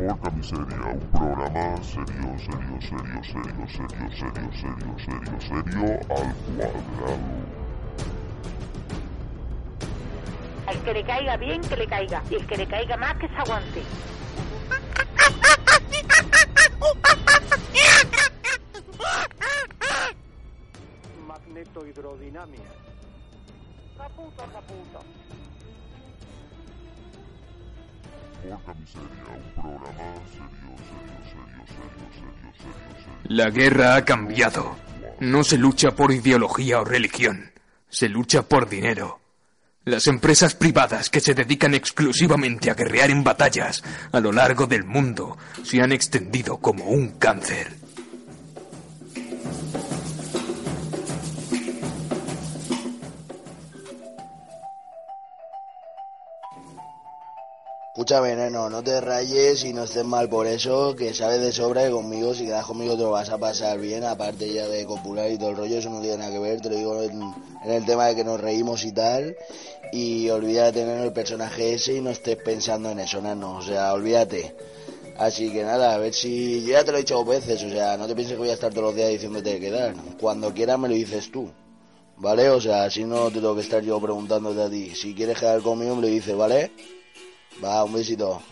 Porca Miseria, un programa serio, serio, serio, serio, serio, serio, serio, serio, serio, al cuadrado. El que le caiga bien, que le caiga. Y el que le caiga más, que se aguante. Magnetohidrodinamia. Caputa, caputa. La guerra ha cambiado. No se lucha por ideología o religión. Se lucha por dinero. Las empresas privadas que se dedican exclusivamente a guerrear en batallas a lo largo del mundo se han extendido como un cáncer. No te rayes y no estés mal por eso, que sabes de sobra que conmigo, si quedas conmigo te lo vas a pasar bien, aparte ya de copular y todo el rollo, eso no tiene nada que ver, te lo digo en, el tema de que nos reímos y tal, y olvídate de tener el personaje ese y no estés pensando en eso, nano, o sea, olvídate. Así que nada, a ver si, yo ya te lo he dicho dos veces, o sea, no te pienses que voy a estar todos los días diciéndote de quedar, cuando quieras me lo dices tú. ¿Vale? O sea, así no te tengo que estar yo preguntándote a ti. Si quieres quedar conmigo, me lo dices, ¿vale? Va, un besito.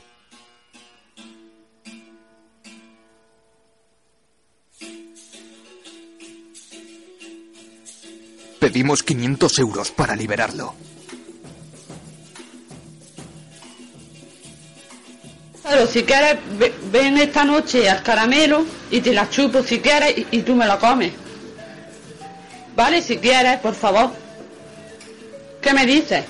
Pedimos 500 euros para liberarlo. Claro, si quieres, ve- ven esta noche al caramelo y te la chupo si quieres y, y tú me la comes. Vale, si quieres, por favor. ¿Qué me dices?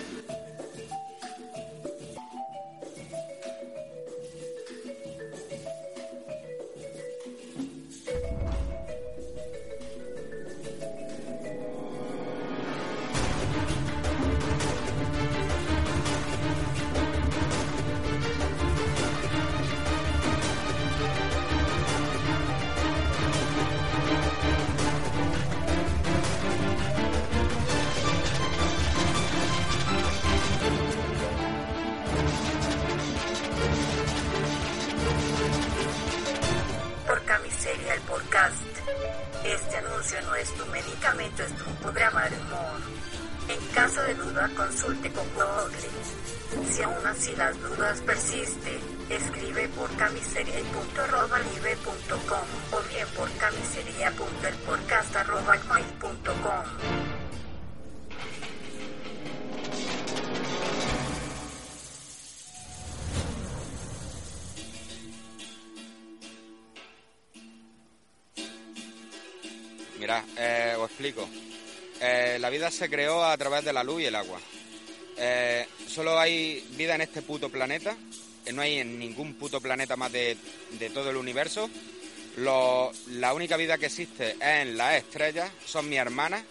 Tu medicamento, es un programa de humor. En caso de duda, consulte con Google. Si aún así las dudas persisten, escribe por camiseria.com o bien por camiseria.elpodcast.com. explico. Eh, la vida se creó a través de la luz y el agua. Eh, solo hay vida en este puto planeta. eh, No hay en ningún puto planeta más de, de todo el universo. La única vida que existe es en las estrellas. Son mis hermanas.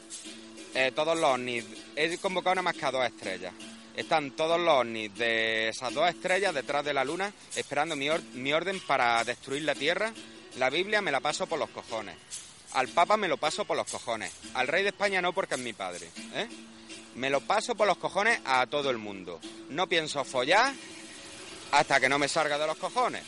Todos los ovnis. He convocado nada más que a dos estrellas. Están todos los ovnis de esas dos estrellas detrás de la luna esperando mi orden para destruir la Tierra. La Biblia me la paso por los cojones. Al Papa me lo paso por los cojones. Al rey de España no porque es mi padre. ¿eh? Me lo paso por los cojones a todo el mundo. No pienso follar hasta que no me salga de los cojones.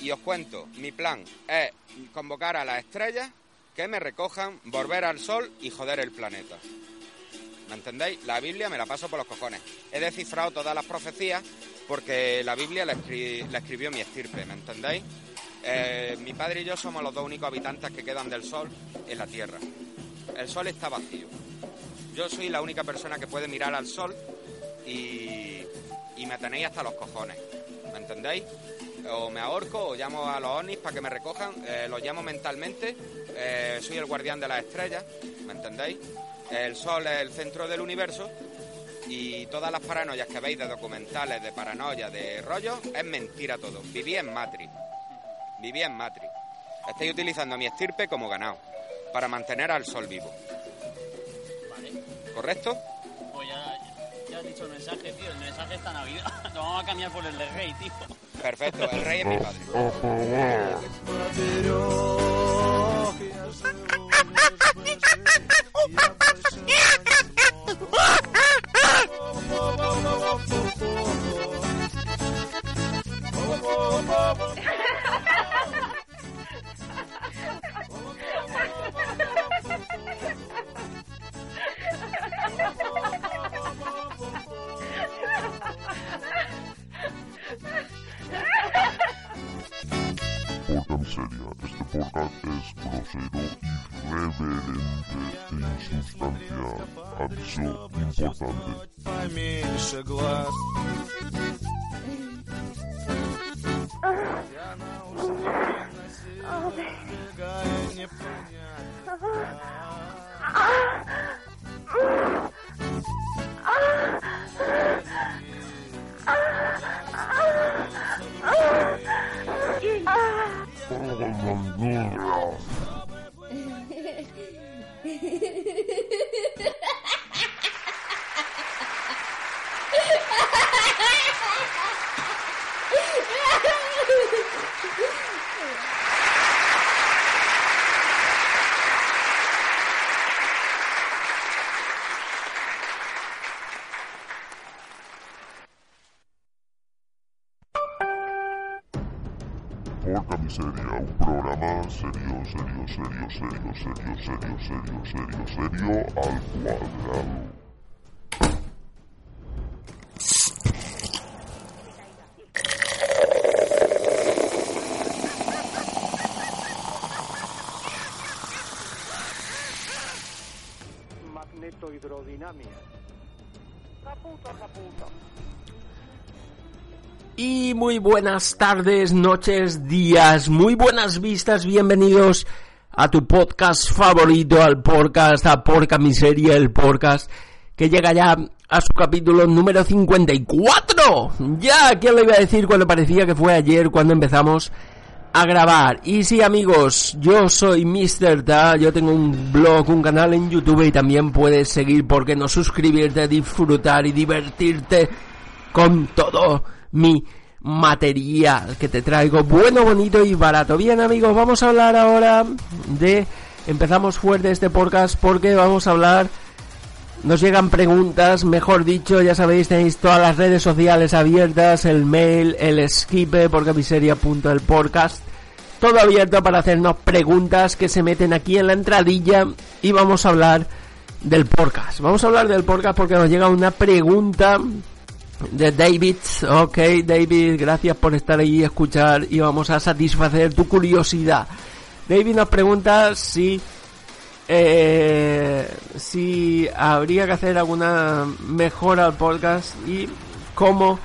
Y os cuento, mi plan es convocar a las estrellas que me recojan, volver al sol y joder el planeta. ¿Me entendéis? La Biblia me la paso por los cojones. He descifrado todas las profecías porque la Biblia la, escri- la escribió mi estirpe, ¿me entendéis? Eh, mi padre y yo somos los dos únicos habitantes que quedan del sol en la Tierra. El sol está vacío. Yo soy la única persona que puede mirar al sol y, y me tenéis hasta los cojones. ¿Me entendéis? O me ahorco o llamo a los ovnis para que me recojan, eh, los llamo mentalmente, eh, soy el guardián de las estrellas, ¿me entendéis? El sol es el centro del universo y todas las paranoias que veis de documentales, de paranoia, de rollo, es mentira todo. Viví en Matrix. Viví en Matrix. Estáis utilizando a mi estirpe como ganado para mantener al sol vivo. ¿Correcto? Pues ya, ya has dicho el mensaje, tío. El mensaje está Navidad. Lo vamos a cambiar por el de Rey, tío. Perfecto, el rey es mi padre. Miseria. Este podcast es grosero, irreverente e insustancial. Aviso importante. поменьше глаз. не con Andorra. Ha ha ha! Serio, serio, serio, serio, serio, serio, serio, serio, serio, al cuadrado. Muy buenas tardes, noches, días, muy buenas vistas, bienvenidos a tu podcast favorito, al podcast, a Porca Miseria, el podcast que llega ya a su capítulo número 54. Ya, ¿quién lo iba a decir cuando parecía que fue ayer cuando empezamos a grabar? Y sí, amigos, yo soy Mr. Ta, yo tengo un blog, un canal en YouTube y también puedes seguir, porque no suscribirte, disfrutar y divertirte con todo mi material que te traigo bueno, bonito y barato. Bien amigos, vamos a hablar ahora de... Empezamos fuerte este podcast porque vamos a hablar... Nos llegan preguntas, mejor dicho, ya sabéis, tenéis todas las redes sociales abiertas, el mail, el skipe, porque el podcast, todo abierto para hacernos preguntas que se meten aquí en la entradilla y vamos a hablar del podcast. Vamos a hablar del podcast porque nos llega una pregunta de David. Ok, David, gracias por estar ahí y escuchar y vamos a satisfacer tu curiosidad. David nos pregunta si eh, si habría que hacer alguna mejora al podcast y cómo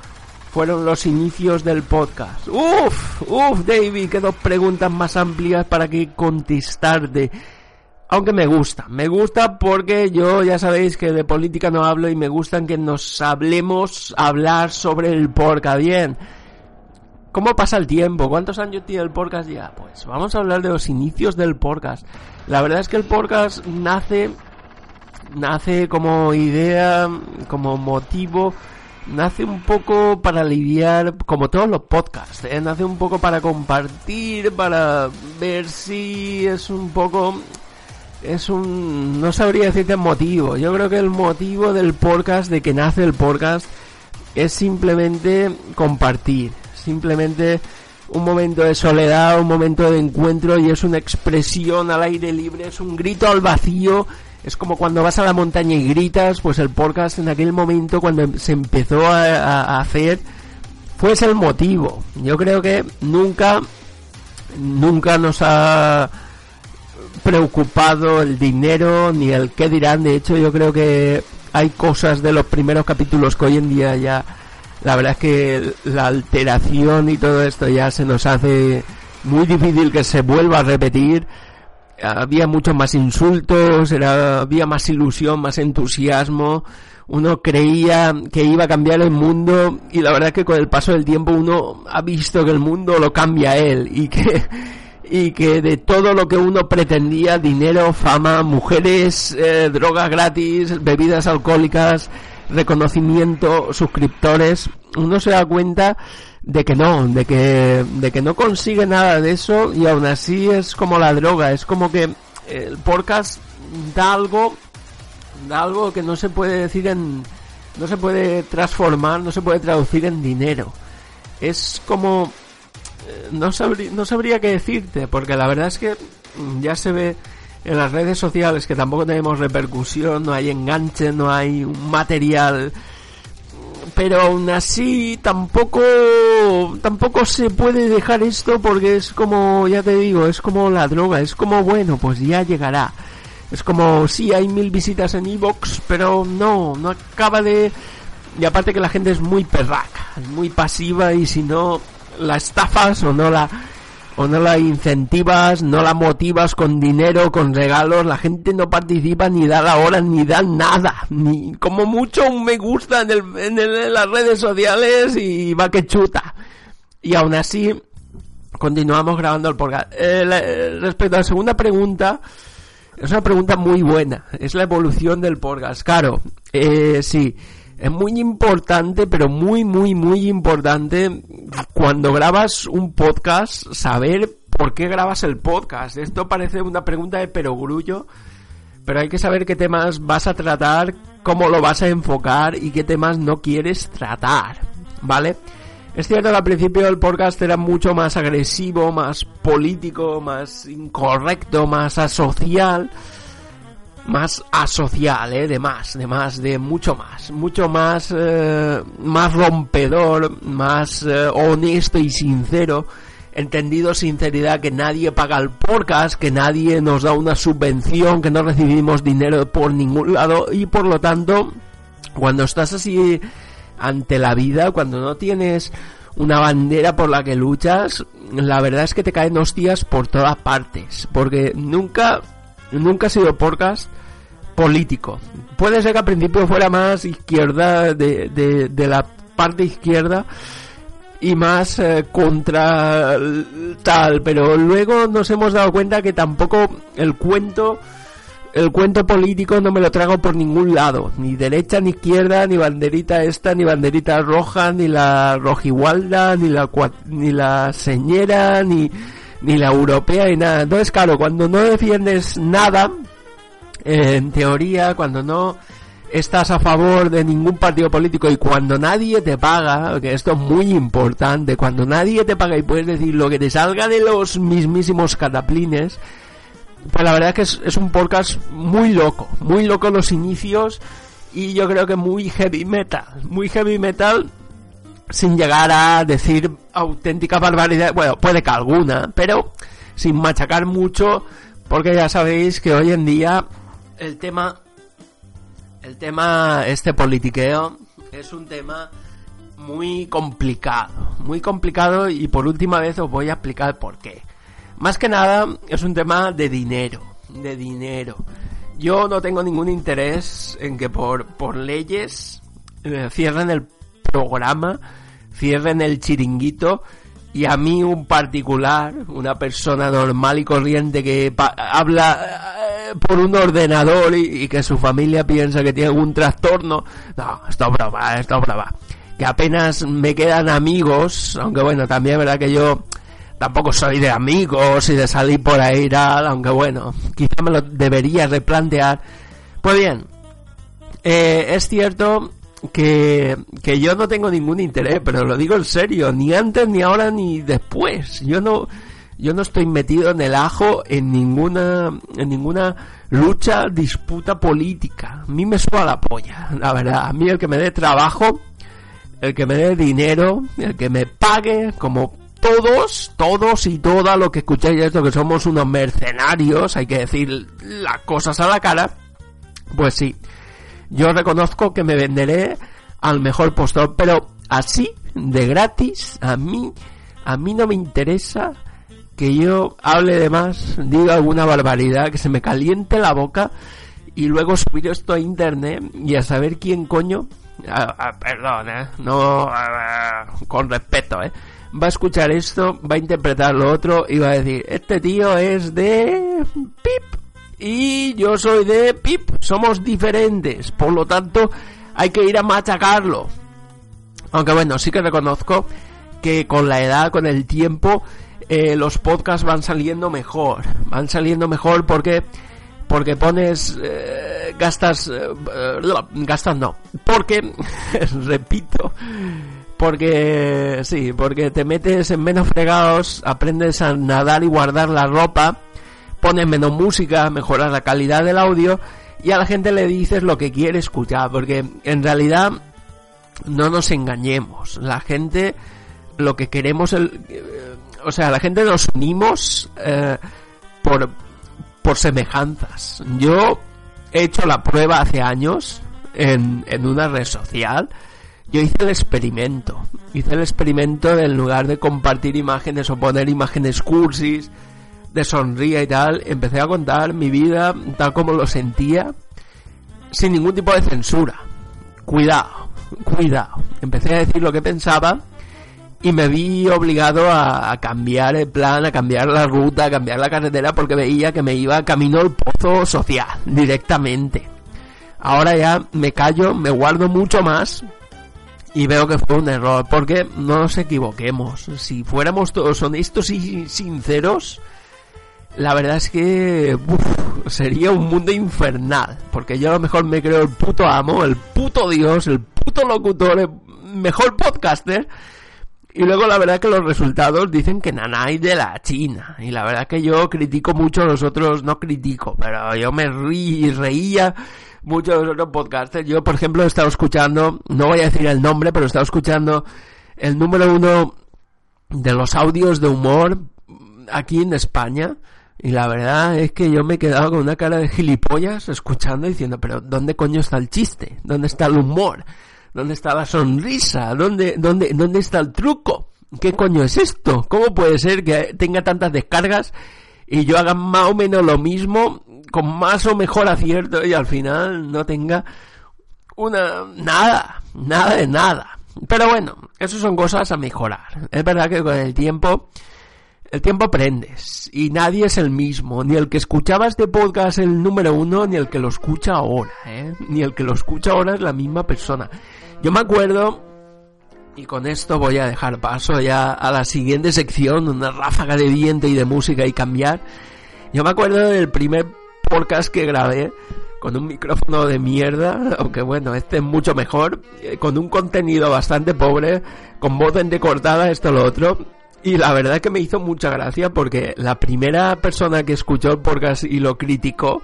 fueron los inicios del podcast. Uf, uf, David, que dos preguntas más amplias para que contestarte. Aunque me gusta, me gusta porque yo ya sabéis que de política no hablo y me gustan que nos hablemos, hablar sobre el podcast. Bien, ¿cómo pasa el tiempo? ¿Cuántos años tiene el podcast ya? Pues vamos a hablar de los inicios del podcast. La verdad es que el podcast nace, nace como idea, como motivo, nace un poco para aliviar, como todos los podcasts, ¿eh? nace un poco para compartir, para ver si es un poco es un no sabría decirte el motivo. Yo creo que el motivo del podcast, de que nace el podcast, es simplemente compartir, simplemente un momento de soledad, un momento de encuentro y es una expresión al aire libre, es un grito al vacío. Es como cuando vas a la montaña y gritas, pues el podcast en aquel momento cuando se empezó a, a hacer fue ese el motivo. Yo creo que nunca, nunca nos ha preocupado el dinero ni el qué dirán. De hecho, yo creo que hay cosas de los primeros capítulos que hoy en día ya, la verdad es que la alteración y todo esto ya se nos hace muy difícil que se vuelva a repetir. Había muchos más insultos, era, había más ilusión, más entusiasmo. Uno creía que iba a cambiar el mundo y la verdad es que con el paso del tiempo uno ha visto que el mundo lo cambia él y que y que de todo lo que uno pretendía, dinero, fama, mujeres, eh, drogas gratis, bebidas alcohólicas, reconocimiento, suscriptores, uno se da cuenta de que no, de que, de que no consigue nada de eso y aún así es como la droga, es como que el podcast da algo, da algo que no se puede decir en, no se puede transformar, no se puede traducir en dinero. Es como no sabría, no sabría qué decirte, porque la verdad es que ya se ve en las redes sociales que tampoco tenemos repercusión, no hay enganche, no hay un material pero aún así tampoco tampoco se puede dejar esto porque es como ya te digo es como la droga es como bueno pues ya llegará. Es como sí hay mil visitas en Evox pero no no acaba de y aparte que la gente es muy perraca muy pasiva y si no la estafas o no la o no la incentivas, no la motivas con dinero, con regalos, la gente no participa ni da la hora ni da nada, ni como mucho me gusta en, el, en, el, en las redes sociales y va que chuta. Y aún así continuamos grabando el podcast. Eh, la, respecto a la segunda pregunta, es una pregunta muy buena, es la evolución del podcast. Claro, eh, sí es muy importante, pero muy, muy, muy importante cuando grabas un podcast saber por qué grabas el podcast. Esto parece una pregunta de perogrullo, pero hay que saber qué temas vas a tratar, cómo lo vas a enfocar y qué temas no quieres tratar, ¿vale? Es cierto que al principio el podcast era mucho más agresivo, más político, más incorrecto, más asocial más asocial, ¿eh? De más, de más, de mucho más, mucho más, eh, más rompedor, más eh, honesto y sincero, entendido sinceridad que nadie paga el podcast, que nadie nos da una subvención, que no recibimos dinero por ningún lado y por lo tanto, cuando estás así ante la vida, cuando no tienes una bandera por la que luchas, la verdad es que te caen hostias por todas partes, porque nunca nunca ha sido podcast político. Puede ser que al principio fuera más izquierda de, de, de la parte izquierda y más eh, contra tal, pero luego nos hemos dado cuenta que tampoco el cuento el cuento político no me lo trago por ningún lado, ni derecha ni izquierda, ni banderita esta, ni banderita roja, ni la rojigualda, ni la ni la señera, ni ni la europea y nada. Entonces, claro, cuando no defiendes nada, eh, en teoría, cuando no estás a favor de ningún partido político y cuando nadie te paga, que esto es muy importante, cuando nadie te paga y puedes decir lo que te salga de los mismísimos cataplines, pues la verdad es que es, es un podcast muy loco, muy loco los inicios y yo creo que muy heavy metal, muy heavy metal sin llegar a decir auténtica barbaridad, bueno, puede que alguna, pero sin machacar mucho, porque ya sabéis que hoy en día el tema, el tema, este politiqueo, es un tema muy complicado, muy complicado y por última vez os voy a explicar por qué. Más que nada es un tema de dinero, de dinero. Yo no tengo ningún interés en que por, por leyes eh, cierren el programa, cierren el chiringuito y a mí un particular, una persona normal y corriente que habla eh, por un ordenador y, que su familia piensa que tiene algún trastorno, no, esto es broma, esto es broma. Que apenas me quedan amigos, aunque bueno, también es verdad que yo tampoco soy de amigos y de salir por ahí tal, aunque bueno, quizá me lo debería replantear. Pues bien, eh, es cierto que, que yo no tengo ningún interés, pero lo digo en serio, ni antes, ni ahora, ni después. Yo no, yo no estoy metido en el ajo en ninguna, en ninguna lucha, disputa política. A mí me suena la polla, la verdad. A mí el que me dé trabajo, el que me dé dinero, el que me pague, como todos, todos y todas lo que escucháis esto, que somos unos mercenarios, hay que decir las cosas a la cara, pues sí, yo reconozco que me venderé al mejor postor, pero así, de gratis, a mí, a mí no me interesa que yo hable de más, diga alguna barbaridad, que se me caliente la boca y luego subir esto a internet y a saber quién coño, perdón, eh, no, con respeto, eh, va a escuchar esto, va a interpretar lo otro y va a decir, este tío es de pip y yo soy de Pip, somos diferentes, por lo tanto hay que ir a machacarlo. Aunque bueno, sí que reconozco que con la edad, con el tiempo, eh, los podcasts van saliendo mejor, van saliendo mejor porque porque pones eh, gastas eh, gastas no, porque repito, porque sí, porque te metes en menos fregados, aprendes a nadar y guardar la ropa pones menos música, mejoras la calidad del audio y a la gente le dices lo que quiere escuchar, porque en realidad no nos engañemos. La gente, lo que queremos, eh, o sea, la gente nos unimos eh, por, por semejanzas. Yo he hecho la prueba hace años en, en una red social. Yo hice el experimento. Hice el experimento de en lugar de compartir imágenes o poner imágenes cursis, de sonría y tal, empecé a contar mi vida tal como lo sentía, sin ningún tipo de censura. Cuidado, cuidado. Empecé a decir lo que pensaba y me vi obligado a, a, cambiar el plan, a cambiar la ruta, a cambiar la carretera porque veía que me iba camino al pozo social directamente. Ahora ya me callo, me guardo mucho más y veo que fue un error porque no nos equivoquemos. Si fuéramos todos honestos y sinceros, la verdad es que uf, sería un mundo infernal. Porque yo a lo mejor me creo el puto amo, el puto dios, el puto locutor, el mejor podcaster. Y luego la verdad que los resultados dicen que nanay de la China. Y la verdad que yo critico mucho a los otros, no critico, pero yo me rí, reía mucho de los otros podcasters. Yo, por ejemplo, he estado escuchando, no voy a decir el nombre, pero he estado escuchando el número uno de los audios de humor aquí en España. Y la verdad es que yo me he quedado con una cara de gilipollas escuchando diciendo, pero ¿dónde coño está el chiste? ¿Dónde está el humor? ¿Dónde está la sonrisa? ¿Dónde, dónde, dónde está el truco? ¿Qué coño es esto? ¿Cómo puede ser que tenga tantas descargas y yo haga más o menos lo mismo con más o mejor acierto y al final no tenga una nada, nada de nada? Pero bueno, eso son cosas a mejorar. Es verdad que con el tiempo el tiempo aprendes y nadie es el mismo, ni el que escuchaba este podcast el número uno, ni el que lo escucha ahora, ¿eh? ni el que lo escucha ahora es la misma persona. Yo me acuerdo, y con esto voy a dejar paso ya a la siguiente sección, una ráfaga de viento y de música y cambiar. Yo me acuerdo del primer podcast que grabé con un micrófono de mierda, aunque bueno, este es mucho mejor, eh, con un contenido bastante pobre, con voz entrecortada, esto lo otro, y la verdad que me hizo mucha gracia porque la primera persona que escuchó el podcast y lo criticó,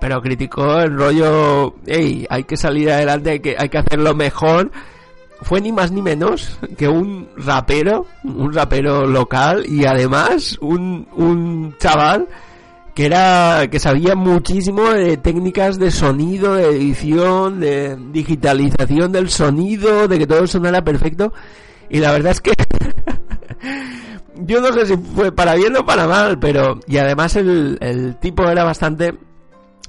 pero criticó el rollo, hey, hay que salir adelante, hay que, hay que hacerlo mejor, fue ni más ni menos que un rapero, un rapero local y además un, un chaval que era, que sabía muchísimo de técnicas de sonido, de edición, de digitalización del sonido, de que todo sonara perfecto. Y la verdad es que yo no sé si fue para bien o para mal, pero y además el, el tipo era bastante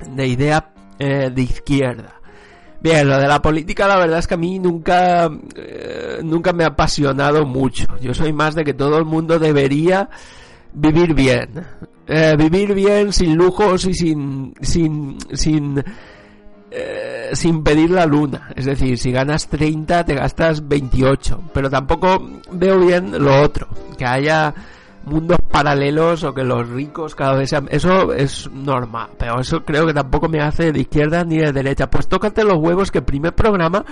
de idea eh, de izquierda. Bien, lo de la política la verdad es que a mí nunca eh, nunca me ha apasionado mucho. Yo soy más de que todo el mundo debería vivir bien. Eh, vivir bien sin lujos y sin sin sin eh, sin pedir la luna. Es decir, si ganas 30 te gastas 28. Pero tampoco veo bien lo otro. Que haya mundos paralelos o que los ricos cada vez sean... Eso es normal. Pero eso creo que tampoco me hace de izquierda ni de derecha. Pues tócate los huevos que el primer programa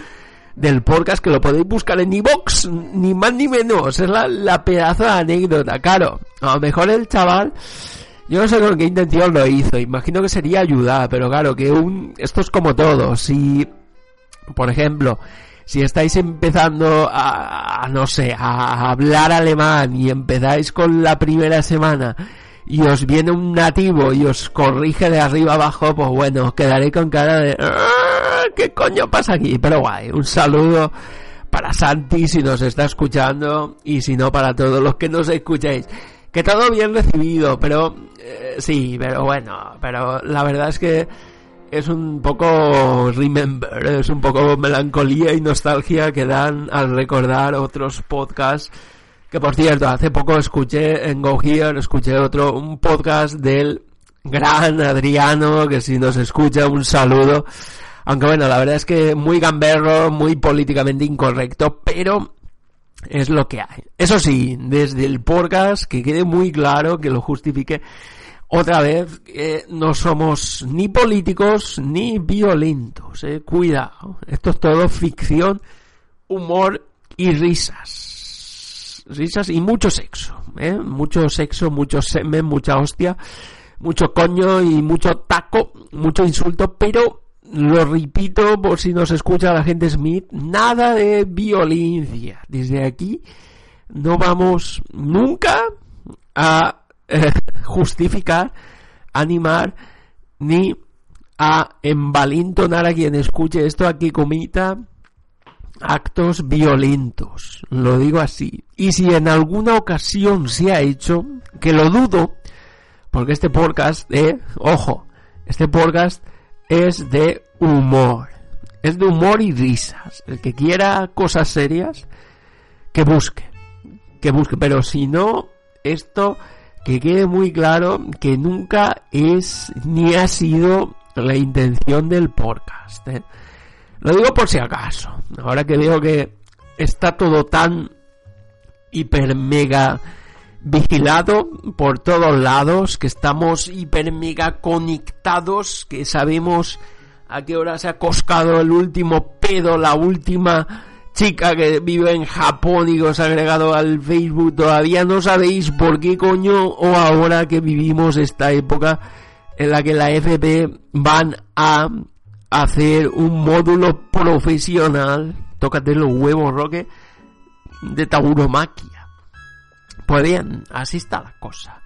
del podcast que lo podéis buscar en iVox, ni más ni menos, es la, la pedazo de anécdota, claro, a lo mejor el chaval yo no sé con qué intención lo hizo. Imagino que sería ayudar, pero claro, que un... Esto es como todo. Si, por ejemplo, si estáis empezando a, a, no sé, a hablar alemán y empezáis con la primera semana y os viene un nativo y os corrige de arriba abajo, pues bueno, os quedaré con cara de... "Ah, ¿Qué coño pasa aquí? Pero guay, un saludo para Santi si nos está escuchando y si no para todos los que nos escucháis. Que todo bien recibido, pero eh, sí, pero bueno, pero la verdad es que es un poco remember, es un poco melancolía y nostalgia que dan al recordar otros podcasts. Que por cierto, hace poco escuché en Go Here, escuché otro, un podcast del gran Adriano, que si nos escucha, un saludo. Aunque bueno, la verdad es que muy gamberro, muy políticamente incorrecto, pero es lo que hay. Eso sí, desde el podcast, que quede muy claro, que lo justifique, otra vez, eh, no somos ni políticos ni violentos, eh. Cuidado. Esto es todo ficción, humor y risas. Risas y mucho sexo, eh. Mucho sexo, mucho semen, mucha hostia, mucho coño y mucho taco, mucho insulto, pero lo repito por si nos escucha la gente Smith, nada de violencia. Desde aquí no vamos nunca a justificar, animar, ni a envalentonar a quien escuche esto aquí comita actos violentos. Lo digo así. Y si en alguna ocasión se ha hecho, que lo dudo, porque este podcast, eh, ojo, este podcast es de humor. Es de humor y risas. El que quiera cosas serias, que busque. Que busque. Pero si no, esto que quede muy claro que nunca es ni ha sido la intención del podcast. ¿eh? Lo digo por si acaso. Ahora que veo que está todo tan hiper mega vigilado por todos lados, que estamos hiper mega conectados, que sabemos a qué hora se ha coscado el último pedo, la última chica que vive en Japón y que os ha agregado al Facebook. Todavía no sabéis por qué coño o ahora que vivimos esta época en la que la FP van a hacer un módulo profesional, tócate los huevos, Roque, de tauromaquia. Pues bien, así está la cosa.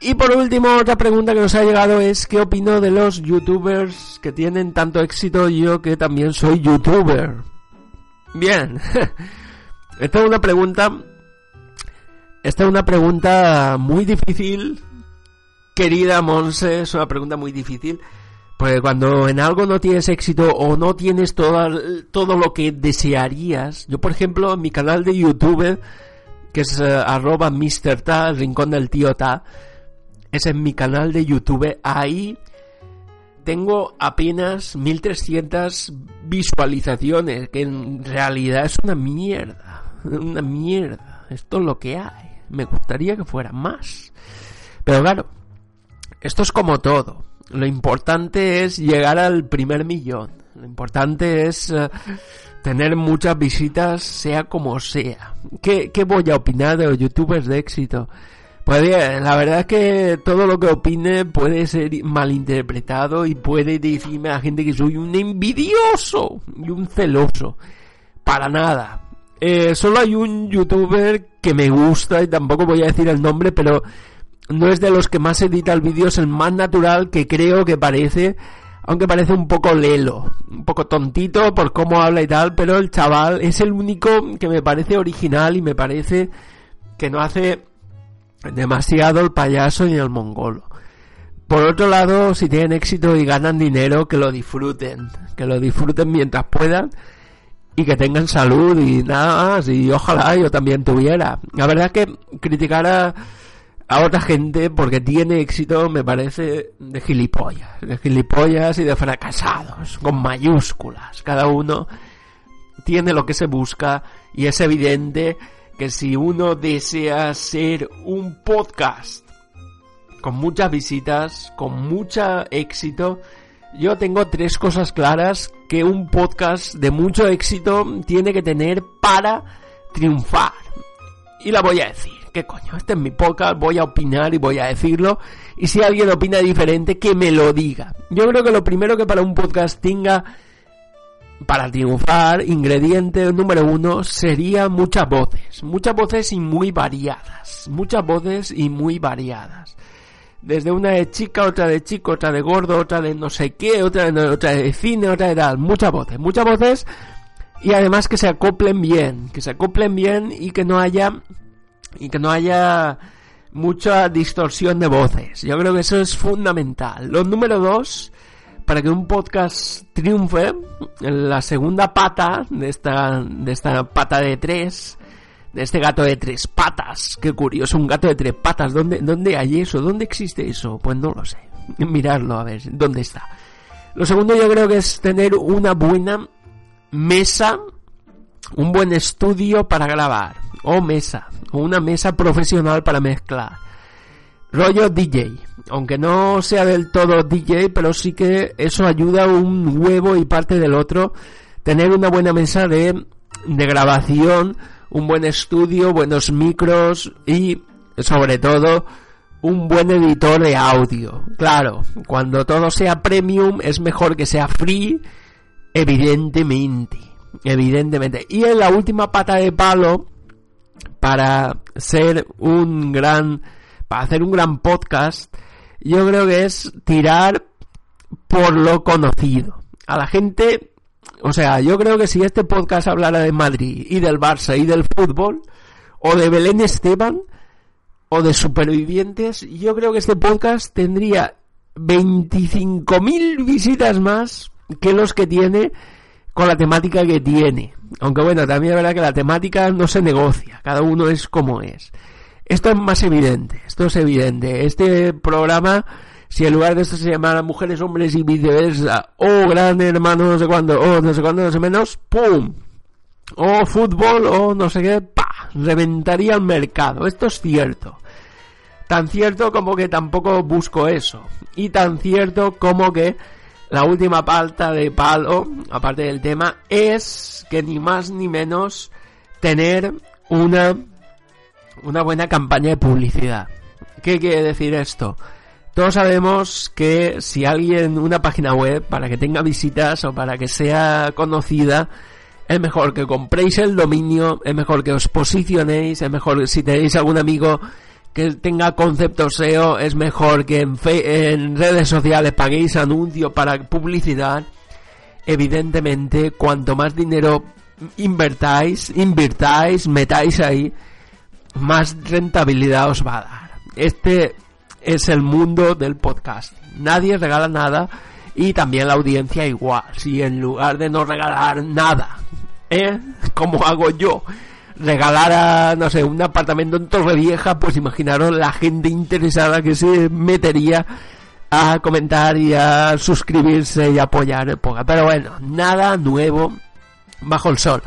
Y por último, otra pregunta que nos ha llegado es ¿qué opino de los youtubers que tienen tanto éxito yo que también soy youtuber? Bien, esta es una pregunta, esta es una pregunta muy difícil, querida Monse, es una pregunta muy difícil, porque cuando en algo no tienes éxito o no tienes todo, todo lo que desearías, yo por ejemplo en mi canal de YouTube, que es eh, arroba Mr. Ta, rincón del tío Ta, es en mi canal de YouTube, ahí tengo apenas 1300 visualizaciones, que en realidad es una mierda, una mierda, esto es lo que hay, me gustaría que fuera más. Pero claro, esto es como todo lo importante es llegar al primer millón. Lo importante es eh, tener muchas visitas, sea como sea. ¿Qué, ¿Qué, voy a opinar de los youtubers de éxito? Pues bien, la verdad es que todo lo que opine puede ser malinterpretado y puede decirme a la gente que soy un envidioso y un celoso. Para nada. Eh, solo hay un youtuber que me gusta y tampoco voy a decir el nombre, pero no es de los que más edita el vídeo, es el más natural que creo que parece, aunque parece un poco lelo, un poco tontito por cómo habla y tal, pero el chaval es el único que me parece original y me parece que no hace demasiado el payaso ni el mongolo. Por otro lado, si tienen éxito y ganan dinero, que lo disfruten, que lo disfruten mientras puedan y que tengan salud y nada más, y ojalá yo también tuviera. La verdad que criticar a a otra gente porque tiene éxito me parece de gilipollas, de gilipollas y de fracasados, con mayúsculas. Cada uno tiene lo que se busca y es evidente que si uno desea ser un podcast con muchas visitas, con mucho éxito, yo tengo tres cosas claras que un podcast de mucho éxito tiene que tener para triunfar. Y la voy a decir. ¿qué coño? Este es mi podcast, voy a opinar y voy a decirlo. Y si alguien opina diferente, que me lo diga. Yo creo que lo primero que para un podcast tenga para triunfar, ingrediente número uno sería muchas voces. Muchas voces y muy variadas. Muchas voces y muy variadas. Desde una de chica, otra de chico, otra de gordo, otra de no sé qué, otra de, otra de cine, otra de tal. Muchas voces. Muchas voces y además que se acoplen bien. Que se acoplen bien y que no haya y que no haya mucha distorsión de voces. Yo creo que eso es fundamental. Lo número dos, para que un podcast triunfe, la segunda pata de esta, de esta pata de tres, de este gato de tres patas. Qué curioso, un gato de tres patas. ¿Dónde, dónde hay eso? ¿Dónde existe eso? Pues no lo sé. Mirarlo a ver dónde está. Lo segundo yo creo que es tener una buena mesa, un buen estudio para grabar o mesa, o una mesa profesional para mezclar. Rollo DJ, aunque no sea del todo DJ, pero sí que eso ayuda un huevo y parte del otro. Tener una buena mesa de, de grabación, un buen estudio, buenos micros y sobre todo un buen editor de audio. Claro, cuando todo sea premium es mejor que sea free, evidentemente. Evidentemente. Y en la última pata de palo, para ser un gran, para hacer un gran podcast, yo creo que es tirar por lo conocido. A la gente, o sea, yo creo que si este podcast hablara de Madrid y del Barça y del fútbol, o de Belén Esteban, o de supervivientes, yo creo que este podcast tendría 25.000 visitas más que los que tiene con la temática que tiene. Aunque bueno, también es verdad que la temática no se negocia, cada uno es como es. Esto es más evidente, esto es evidente. Este programa, si en lugar de esto se llamara Mujeres, Hombres y viceversa, o Gran Hermano, no sé cuándo, o no sé cuándo, no sé menos, ¡pum! O fútbol, o no sé qué, ¡pa! Reventaría el mercado. Esto es cierto. Tan cierto como que tampoco busco eso. Y tan cierto como que la última palta de palo, aparte del tema, es que ni más ni menos tener una, una buena campaña de publicidad. ¿Qué quiere decir esto? Todos sabemos que si alguien, una página web, para que tenga visitas o para que sea conocida, es mejor que compréis el dominio, es mejor que os posicionéis, es mejor si tenéis algún amigo que tenga concepto SEO, es mejor que en, en redes sociales paguéis anuncios para publicidad. Evidentemente, cuanto más dinero invertáis, invirtáis, metáis ahí, más rentabilidad os va a dar. Este es el mundo del podcast. Nadie regala nada y también la audiencia igual. Si en lugar de no regalar nada, ¿eh? como hago yo, regalara, no sé, un apartamento en Torrevieja, pues imaginaros la gente interesada que se metería a comentar y a suscribirse y apoyar el podcast. Pero bueno, nada nuevo bajo el sol.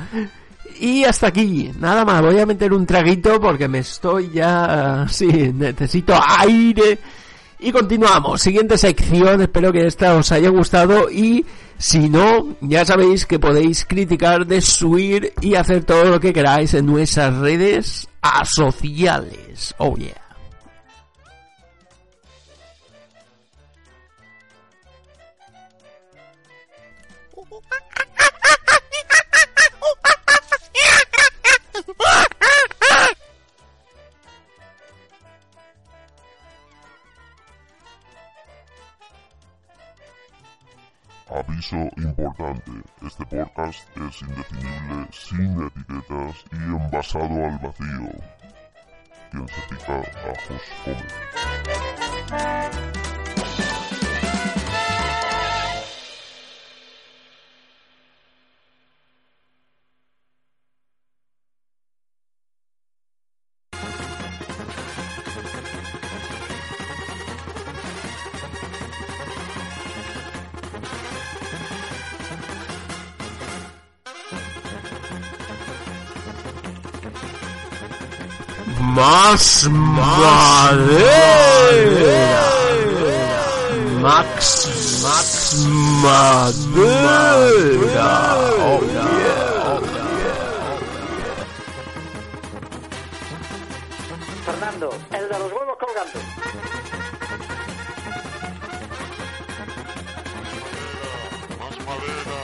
Y hasta aquí, nada más, voy a meter un traguito porque me estoy ya... Sí, necesito aire. Y continuamos, siguiente sección, espero que esta os haya gustado y si no, ya sabéis que podéis criticar, desuir y hacer todo lo que queráis en nuestras redes sociales. Oh yeah. Aviso importante, este podcast es indefinible, sin etiquetas y envasado al vacío. Quien se pica, ajos come. Más madera. Max, Max madera. Oh yeah, Fernando, el de los huevos colgando. Más madera,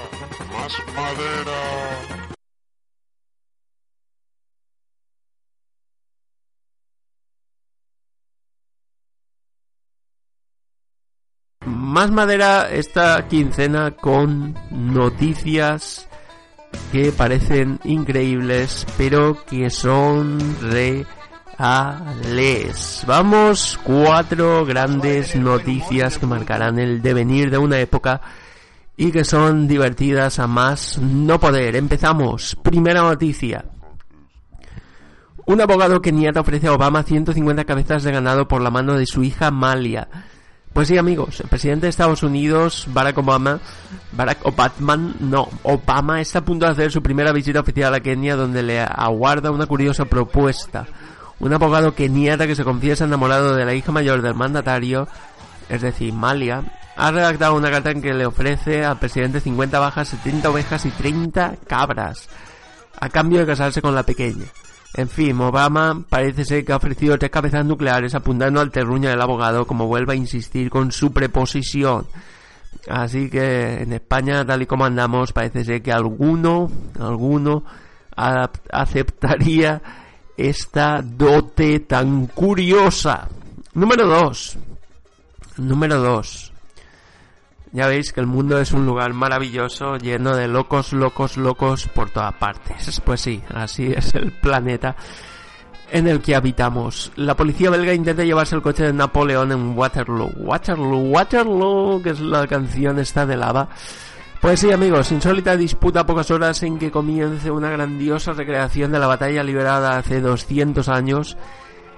más madera. Más madera esta quincena con noticias que parecen increíbles, pero que son reales. Vamos, cuatro grandes noticias que marcarán el devenir de una época y que son divertidas a más no poder. Empezamos. Primera noticia. Un abogado keniata ofrece a Obama 150 cabezas de ganado por la mano de su hija Malia. Pues sí, amigos, el presidente de Estados Unidos, Barack Obama, Barack Obama, no, Obama está a punto de hacer su primera visita oficial a Kenia donde le aguarda una curiosa propuesta. Un abogado keniata que se confiesa enamorado de la hija mayor del mandatario, es decir, Malia, ha redactado una carta en que le ofrece al presidente 50 bajas, 70 ovejas y 30 cabras, a cambio de casarse con la pequeña. En fin, Obama parece ser que ha ofrecido tres cabezas nucleares apuntando al terruño del abogado como vuelve a insistir con su preposición. Así que en España, tal y como andamos, parece ser que alguno, alguno aceptaría esta dote tan curiosa. Número 2. Número 2. Ya veis que el mundo es un lugar maravilloso, lleno de locos, locos, locos por todas partes. Pues sí, así es el planeta en el que habitamos. La policía belga intenta llevarse el coche de Napoleón en Waterloo. Waterloo, Waterloo, que es la canción esta de lava. Pues sí, amigos, insólita disputa pocas horas en que comience una grandiosa recreación de la batalla liberada hace 200 años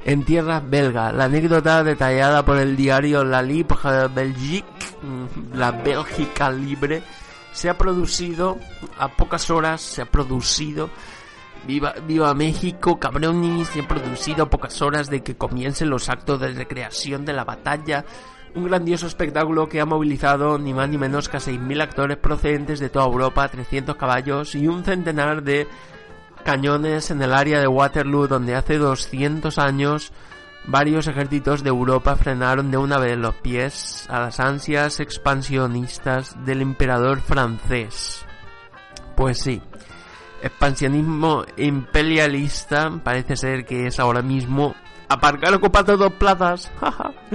en tierra belga. La anécdota detallada por el diario La Libre Belgique, mm, la Bélgica Libre, se ha producido a pocas horas, se ha producido Viva, México, cabronis, se ha producido a pocas horas de que comiencen los actos de recreación de la batalla. Un grandioso espectáculo que ha movilizado ni más ni menos que a 6.000 actores procedentes de toda Europa, 300 caballos y un centenar de cañones en el área de Waterloo donde hace 200 años varios ejércitos de Europa frenaron de una vez los pies a las ansias expansionistas del emperador francés. Pues sí, expansionismo imperialista parece ser que es ahora mismo aparcar ocupando dos plazas.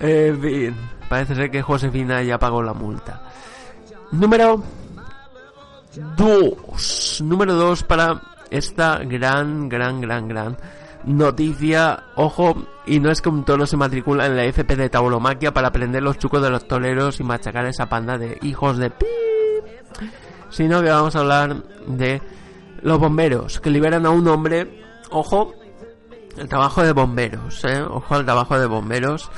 en fin, parece ser que Josefina ya pagó la multa. Número 2. Número 2 para esta gran, gran, gran, gran noticia. Ojo, y no es que un toro se matricula en la FP de tauromaquia para aprender los chucos de los toreros y machacar esa panda de hijos de pi. Sino que vamos a hablar de los bomberos que liberan a un hombre. Ojo, el trabajo de bomberos, ¿eh? Ojo al trabajo de bomberos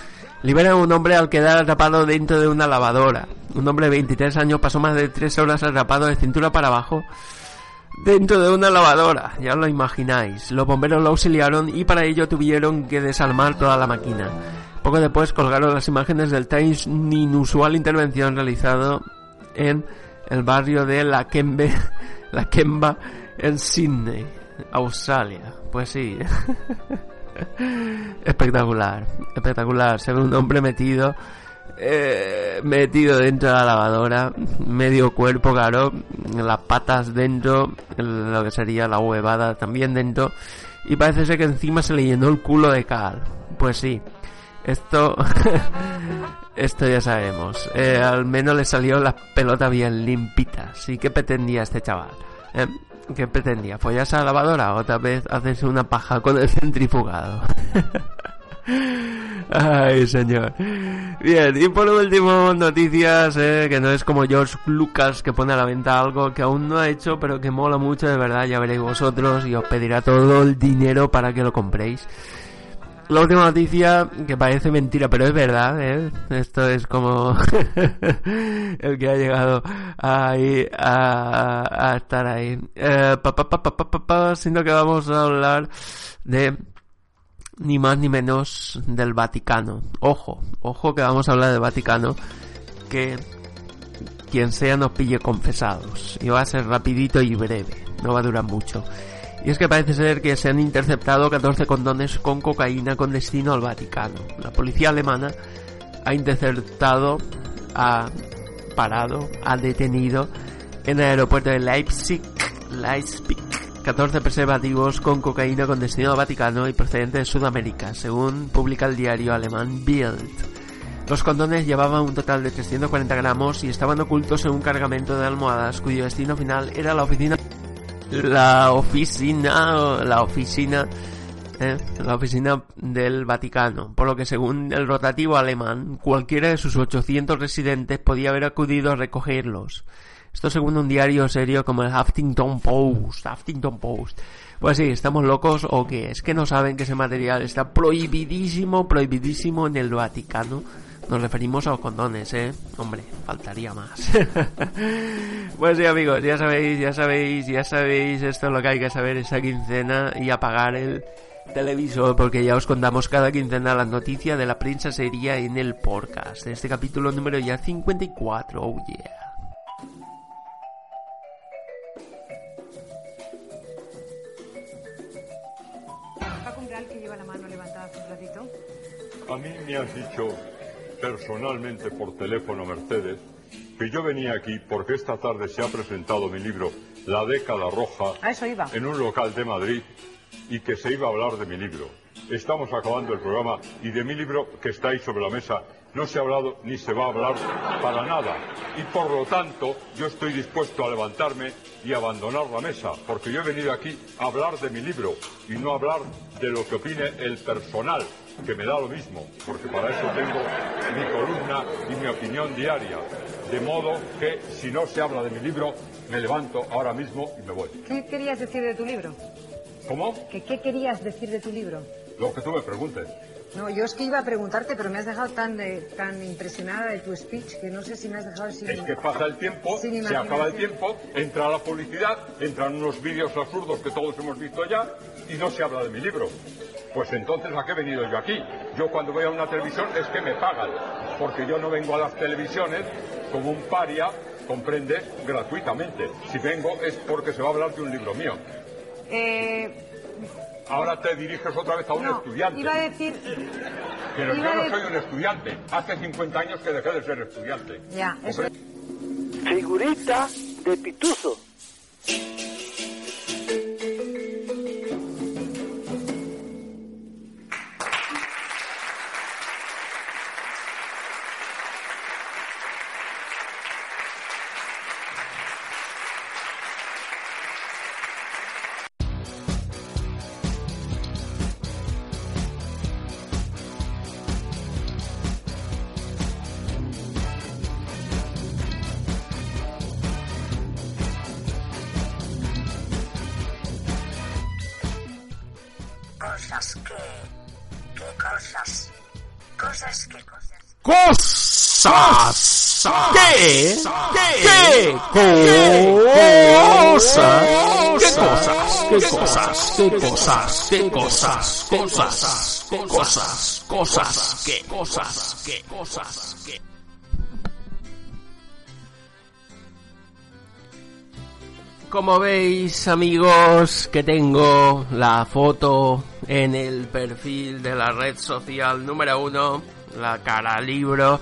Liberan a un hombre al quedar atrapado dentro de una lavadora. Un hombre de 23 años pasó más de 3 horas atrapado de cintura para abajo dentro de una lavadora. Ya lo imagináis. Los bomberos lo auxiliaron y para ello tuvieron que desarmar toda la máquina. Poco después colgaron las imágenes del tan inusual intervención realizado en el barrio de La Kembe, La Kemba en Sydney, Australia. Pues sí. espectacular, espectacular. Se ve un hombre metido, eh, metido dentro de la lavadora, medio cuerpo, claro, las patas dentro, lo que sería la huevada también dentro, y parece ser que encima se le llenó el culo de cal. Pues sí, esto, esto ya sabemos. Eh, al menos le salió la pelota bien limpita. Sí, ¿qué pretendía este chaval? ¿Eh? ¿Qué pretendía? ¿Follarse a la lavadora? ¿Otra vez hacerse una paja con el centrifugado? Ay, señor. Bien, y por último, noticias, eh, que no es como George Lucas que pone a la venta algo que aún no ha hecho, pero que mola mucho, de verdad, ya veréis vosotros y os pedirá todo el dinero para que lo compréis. La última noticia, que parece mentira, pero es verdad, ¿eh? Esto es como el que ha llegado ahí a, estar ahí. Eh, sino que vamos a hablar de ni más ni menos del Vaticano. Ojo, ojo que vamos a hablar del Vaticano, que quien sea nos pille confesados. Y va a ser rapidito y breve, no va a durar mucho. Y es que parece ser que se han interceptado 14 condones con cocaína con destino al Vaticano. La policía alemana ha interceptado, ha parado, ha detenido en el aeropuerto de Leipzig, Leipzig 14 preservativos con cocaína con destino al Vaticano y procedente de Sudamérica, según publica el diario alemán Bild. Los condones llevaban un total de 340 gramos y estaban ocultos en un cargamento de almohadas cuyo destino final era la oficina la oficina, la oficina, eh, la oficina del Vaticano, por lo que según el rotativo alemán, cualquiera de sus 800 residentes podía haber acudido a recogerlos. Esto según un diario serio como el Huffington Post, Huffington Post. Pues sí, estamos locos o qué, es que no saben que ese material está prohibidísimo, prohibidísimo en el Vaticano nos referimos a los condones, ¿eh? Hombre, faltaría más. pues sí, amigos, ya sabéis, ya sabéis, ya sabéis, esto es lo que hay que saber esta quincena y apagar el televisor porque ya os contamos cada quincena la noticia de la prensa sería en el podcast. Este capítulo número ya 54, oh yeah. que lleva la mano levantada hace un ratito? A mí me has dicho personalmente por teléfono, Mercedes, que yo venía aquí porque esta tarde se ha presentado mi libro La década roja A eso iba. en un local de Madrid y que se iba a hablar de mi libro. Estamos acabando el programa y de mi libro que está ahí sobre la mesa no se ha hablado ni se va a hablar para nada. Y por lo tanto yo estoy dispuesto a levantarme y abandonar la mesa, porque yo he venido aquí a hablar de mi libro y no a hablar de lo que opine el personal, que me da lo mismo, porque para eso tengo mi columna y mi opinión diaria. De modo que si no se habla de mi libro, me levanto ahora mismo y me voy. ¿Qué querías decir de tu libro? ¿Cómo? ¿Que ¿Qué querías decir de tu libro? Lo que tú me preguntes. No, yo es que iba a preguntarte, pero me has dejado tan, tan impresionada de tu speech que no sé si me has dejado sin... Es que pasa el tiempo, se acaba el tiempo, entra la publicidad, entran unos vídeos absurdos que todos hemos visto ya y no se habla de mi libro. Pues entonces, ¿a qué he venido yo aquí? Yo cuando voy a una televisión es que me pagan, porque yo no vengo a las televisiones como un paria, comprendes, gratuitamente. Si vengo es porque se va a hablar de un libro mío. Eh, Ahora te diriges otra vez a un no, estudiante. iba a decir... Pero iba yo no de- soy un estudiante. Hace 50 años que dejé de ser estudiante. Ya, eso... Figurita de pituzo. Cosas. ¿Qué? ¿Qué? Cosas. ¿Qué cosas? ¿Qué cosas? ¿Qué cosas? ¿Qué cosas? Cosas. Cosas. Cosas. ¿Qué cosas? ¿Qué cosas? ¿Qué? Como veis, amigos, que tengo la foto en el perfil de la red social número uno, la cara libro.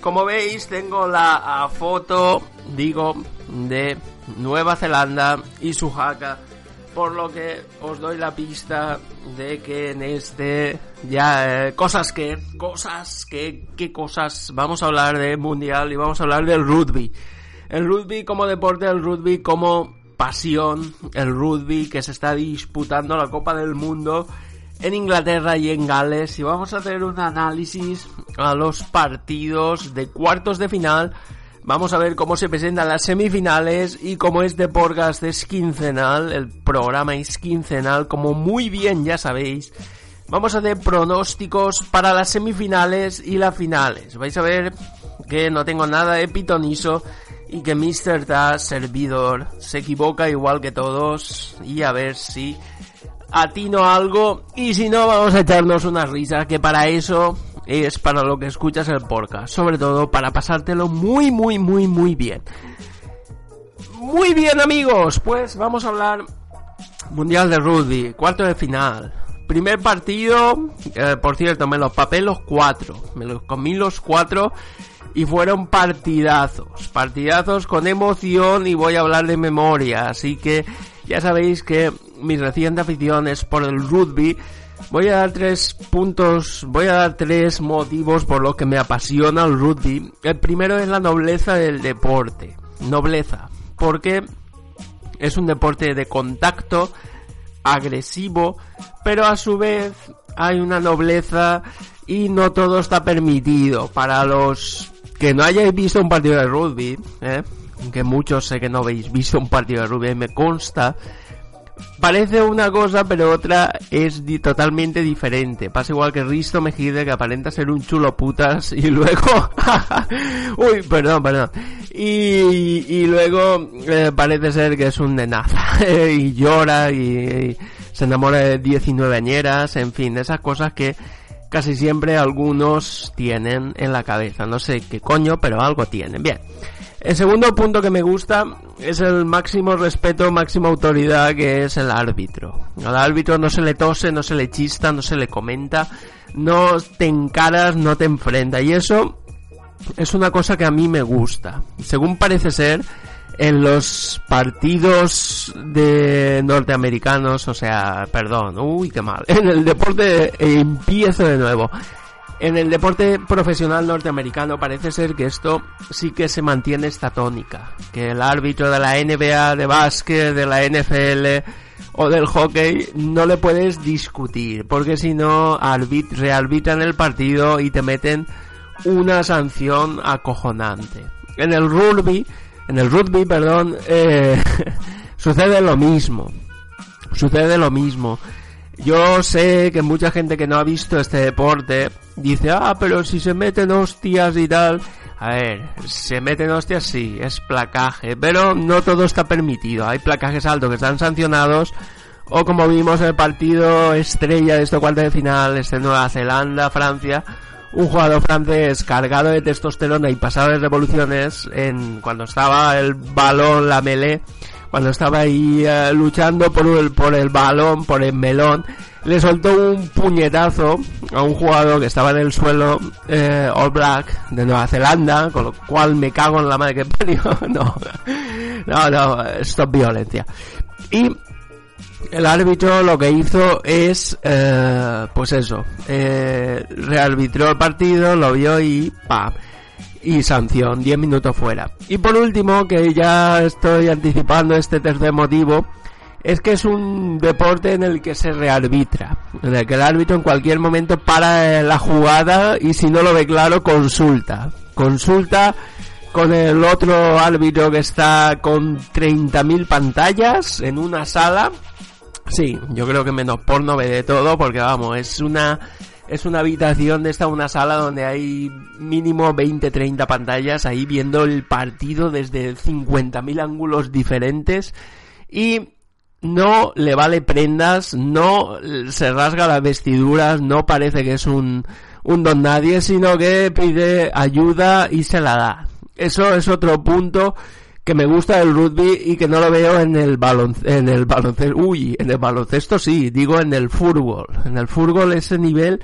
Como veis, tengo la foto, digo, de Nueva Zelanda y su jaca, por lo que os doy la pista de que en este ya eh, cosas que cosas que qué cosas vamos a hablar de mundial y vamos a hablar del rugby. El rugby como deporte, el rugby como pasión, el rugby que se está disputando la Copa del Mundo en Inglaterra y en Gales y vamos a hacer un análisis a los partidos de cuartos de final. Vamos a ver cómo se presentan las semifinales y como este podcast es quincenal, el programa es quincenal, como muy bien ya sabéis. Vamos a hacer pronósticos para las semifinales y las finales. Vais a ver que no tengo nada de pitonizo y que Mr. Ta, servidor, se equivoca igual que todos y a ver si atino algo y si no vamos a echarnos una risa que para eso es para lo que escuchas el podcast, sobre todo para pasártelo muy muy muy muy bien. Muy bien amigos, pues vamos a hablar Mundial de Rugby, cuarto de final. Primer partido, eh, por cierto, me los papé los cuatro, me los comí los cuatro y fueron partidazos, partidazos con emoción y voy a hablar de memoria, así que ya sabéis que mi reciente afición es por el rugby. Voy a dar tres puntos, voy a dar tres motivos por los que me apasiona el rugby. El primero es la nobleza del deporte, nobleza, porque es un deporte de contacto, agresivo, pero a su vez hay una nobleza y no todo está permitido. Para los que no hayáis visto un partido de rugby, ¿eh? que muchos sé que no habéis visto un partido de rugby, me consta, parece una cosa pero otra es di- totalmente diferente. Pasa igual que Risto Mejide que aparenta ser un chulo putas y luego... Uy, perdón, perdón. Y, luego eh, parece ser que es un nenaza y llora y, y se enamora de 19 añeras, en fin, esas cosas que casi siempre algunos tienen en la cabeza. No sé qué coño, pero algo tienen. Bien. El segundo punto que me gusta es el máximo respeto, máxima autoridad que es el árbitro. Al árbitro no se le tose, no se le chista, no se le comenta, no te encaras, no te enfrenta. Y eso es una cosa que a mí me gusta. Según parece ser, en los partidos de norteamericanos, o sea, perdón, uy, qué mal. En el deporte empiezo de nuevo. En el deporte profesional norteamericano parece ser que esto sí que se mantiene esta tónica, que el árbitro de la NBA, de básquet, de la NFL o del hockey no le puedes discutir, porque si no rearbitran el partido y te meten una sanción acojonante. En el rugby, en el rugby, perdón, eh, sucede lo mismo. Sucede lo mismo. Yo sé que mucha gente que no ha visto este deporte dice, ah, pero si se meten hostias y tal. A ver, se meten hostias sí, es placaje, pero no todo está permitido. Hay placajes altos que están sancionados. O como vimos en el partido estrella de este cuarto de final, este Nueva Zelanda, Francia, un jugador francés cargado de testosterona y pasado de revoluciones en cuando estaba el balón, la melee, cuando estaba ahí eh, luchando por el, por el balón, por el melón, le soltó un puñetazo a un jugador que estaba en el suelo, eh, All Black, de Nueva Zelanda, con lo cual me cago en la madre que parió. no, no, no, stop violencia. Y el árbitro lo que hizo es, eh, pues eso, eh, rearbitró el partido, lo vio y pa y sanción, 10 minutos fuera. Y por último, que ya estoy anticipando este tercer motivo, es que es un deporte en el que se rearbitra, en el que el árbitro en cualquier momento para la jugada y si no lo ve claro consulta, consulta con el otro árbitro que está con 30.000 pantallas en una sala. Sí, yo creo que menos porno ve de todo porque vamos, es una es una habitación de esta, una sala donde hay mínimo 20, 30 pantallas ahí viendo el partido desde 50.000 ángulos diferentes y no le vale prendas, no se rasga las vestiduras, no parece que es un, un don nadie, sino que pide ayuda y se la da. Eso es otro punto que me gusta del rugby y que no lo veo en el en el baloncesto, uy, en el baloncesto sí, digo en el fútbol. En el fútbol ese nivel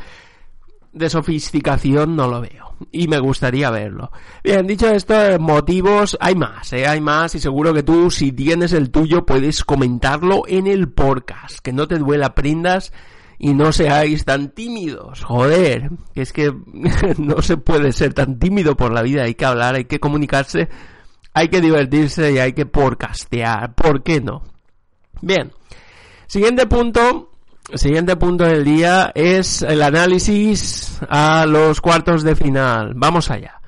de sofisticación no lo veo y me gustaría verlo. Bien, dicho esto, motivos hay más, ¿eh? hay más y seguro que tú si tienes el tuyo puedes comentarlo en el podcast, que no te duela prendas y no seáis tan tímidos, joder, es que no se puede ser tan tímido por la vida, hay que hablar, hay que comunicarse hay que divertirse y hay que porcastear. ¿Por qué no? Bien. Siguiente punto. Siguiente punto del día es el análisis a los cuartos de final. Vamos allá.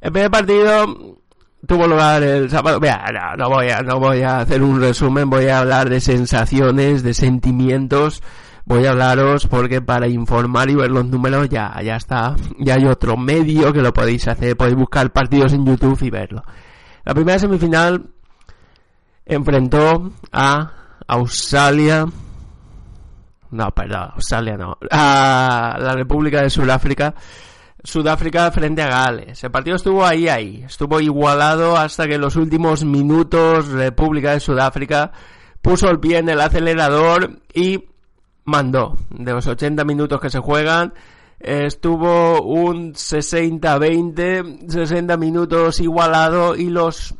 El primer partido tuvo lugar el sábado. Vea, no, voy a, no voy a hacer un resumen, voy a hablar de sensaciones, de sentimientos. Voy a hablaros porque para informar y ver los números ya, ya está. Ya hay otro medio que lo podéis hacer. Podéis buscar partidos en YouTube y verlo. La primera semifinal enfrentó a Australia. No, perdón, Australia no. A la República de Sudáfrica. Sudáfrica frente a Gales. El partido estuvo ahí, ahí. Estuvo igualado hasta que en los últimos minutos República de Sudáfrica puso el pie en el acelerador y mandó. De los 80 minutos que se juegan, estuvo un 60-20, 60 minutos igualado y los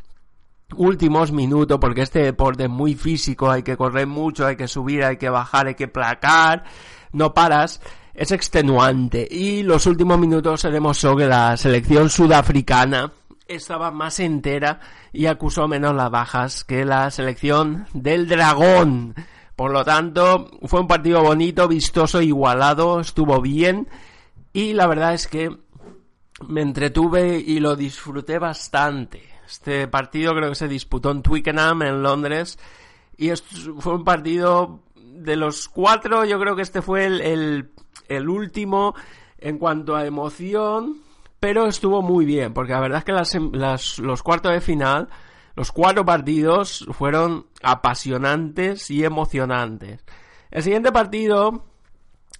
últimos minutos, porque este deporte es muy físico, hay que correr mucho, hay que subir, hay que bajar, hay que placar, no paras, es extenuante. Y los últimos minutos se demostró que la selección sudafricana estaba más entera y acusó menos las bajas que la selección del dragón. Por lo tanto, fue un partido bonito, vistoso, igualado, estuvo bien y la verdad es que me entretuve y lo disfruté bastante. Este partido creo que se disputó en Twickenham, en Londres. Y fue un partido de los cuatro, yo creo que este fue el, el, último en cuanto a emoción, pero estuvo muy bien, porque la verdad es que las, los cuartos de final, los cuatro partidos fueron apasionantes y emocionantes. El siguiente partido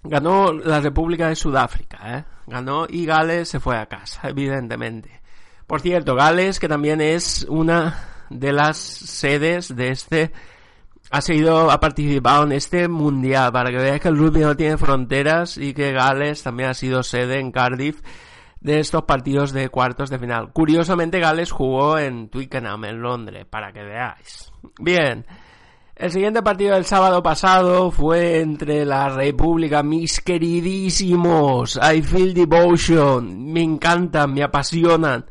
Ganó la República de Sudáfrica, ¿eh? Ganó y Gales se fue a casa, evidentemente. Por cierto, Gales, que también es una de las sedes de este ha sido, ha participado en este mundial, para que veáis que el rugby no tiene fronteras y que Gales también ha sido sede en Cardiff de estos partidos de cuartos de final. Curiosamente, Gales jugó en Twickenham, en Londres, para que veáis. Bien. El siguiente partido del sábado pasado fue entre la República, mis queridísimos. I feel devotion. Me encantan, me apasionan.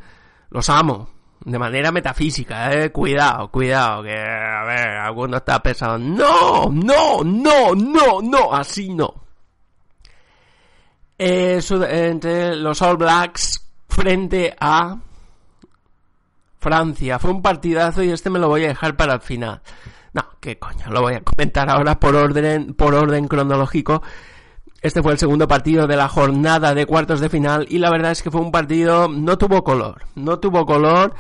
Los amo de manera metafísica, eh. Cuidado, cuidado, que a ver, alguno está pensando, no, no, no, no, no, así no. Eh, entre los All Blacks frente a Francia. Fue un partidazo y este me lo voy a dejar para el final. No, qué coño, lo voy a comentar ahora por orden, por orden cronológico. Este fue el segundo partido de la jornada de cuartos de final y la verdad es que fue un partido, no tuvo color, no tuvo color,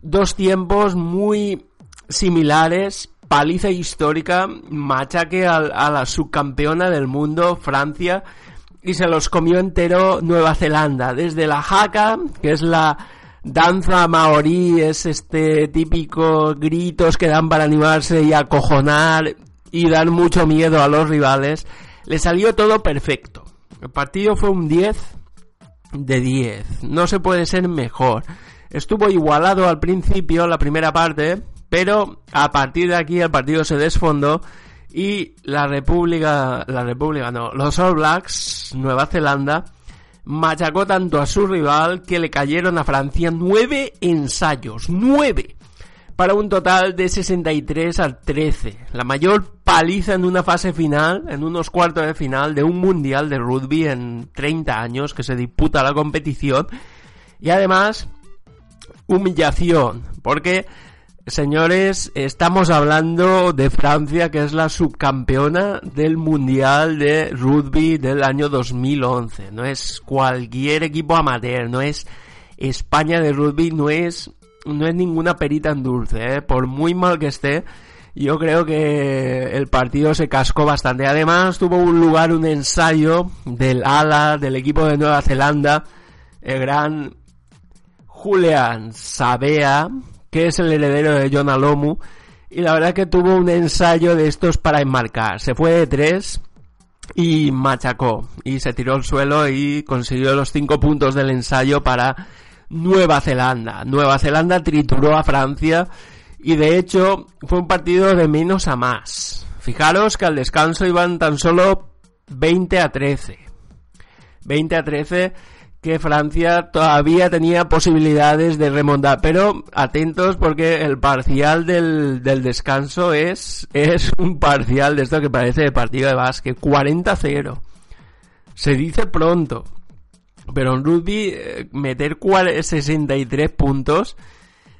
dos tiempos muy similares, paliza histórica, machaque a, a la subcampeona del mundo, Francia, y se los comió entero Nueva Zelanda, desde la haka, que es la danza maorí, es este típico gritos que dan para animarse y acojonar y dar mucho miedo a los rivales, le salió todo perfecto. El partido fue un 10 de 10. No se puede ser mejor. Estuvo igualado al principio, la primera parte, pero a partir de aquí el partido se desfondó y la República, la República no, los All Blacks, Nueva Zelanda, machacó tanto a su rival que le cayeron a Francia nueve ensayos, nueve para un total de 63 al 13. La mayor paliza en una fase final, en unos cuartos de final de un mundial de rugby en 30 años que se disputa la competición. Y además, humillación, porque Señores, estamos hablando de Francia, que es la subcampeona del Mundial de Rugby del año 2011. No es cualquier equipo amateur, no es España de rugby, no es, no es ninguna perita en dulce, ¿eh? por muy mal que esté. Yo creo que el partido se cascó bastante. Además, tuvo un lugar un ensayo del ala del equipo de Nueva Zelanda, el gran Julian Sabea, que es el heredero de John Alomu, y la verdad que tuvo un ensayo de estos para enmarcar. Se fue de tres y machacó, y se tiró al suelo y consiguió los cinco puntos del ensayo para Nueva Zelanda. Nueva Zelanda trituró a Francia y de hecho fue un partido de menos a más. Fijaros que al descanso iban tan solo 20 a 13. 20 a 13 que Francia todavía tenía posibilidades de remontar. Pero atentos porque el parcial del, del descanso es, un parcial de esto que parece de partido de básquet. 40-0. Se dice pronto. Pero en rugby eh, meter 63 puntos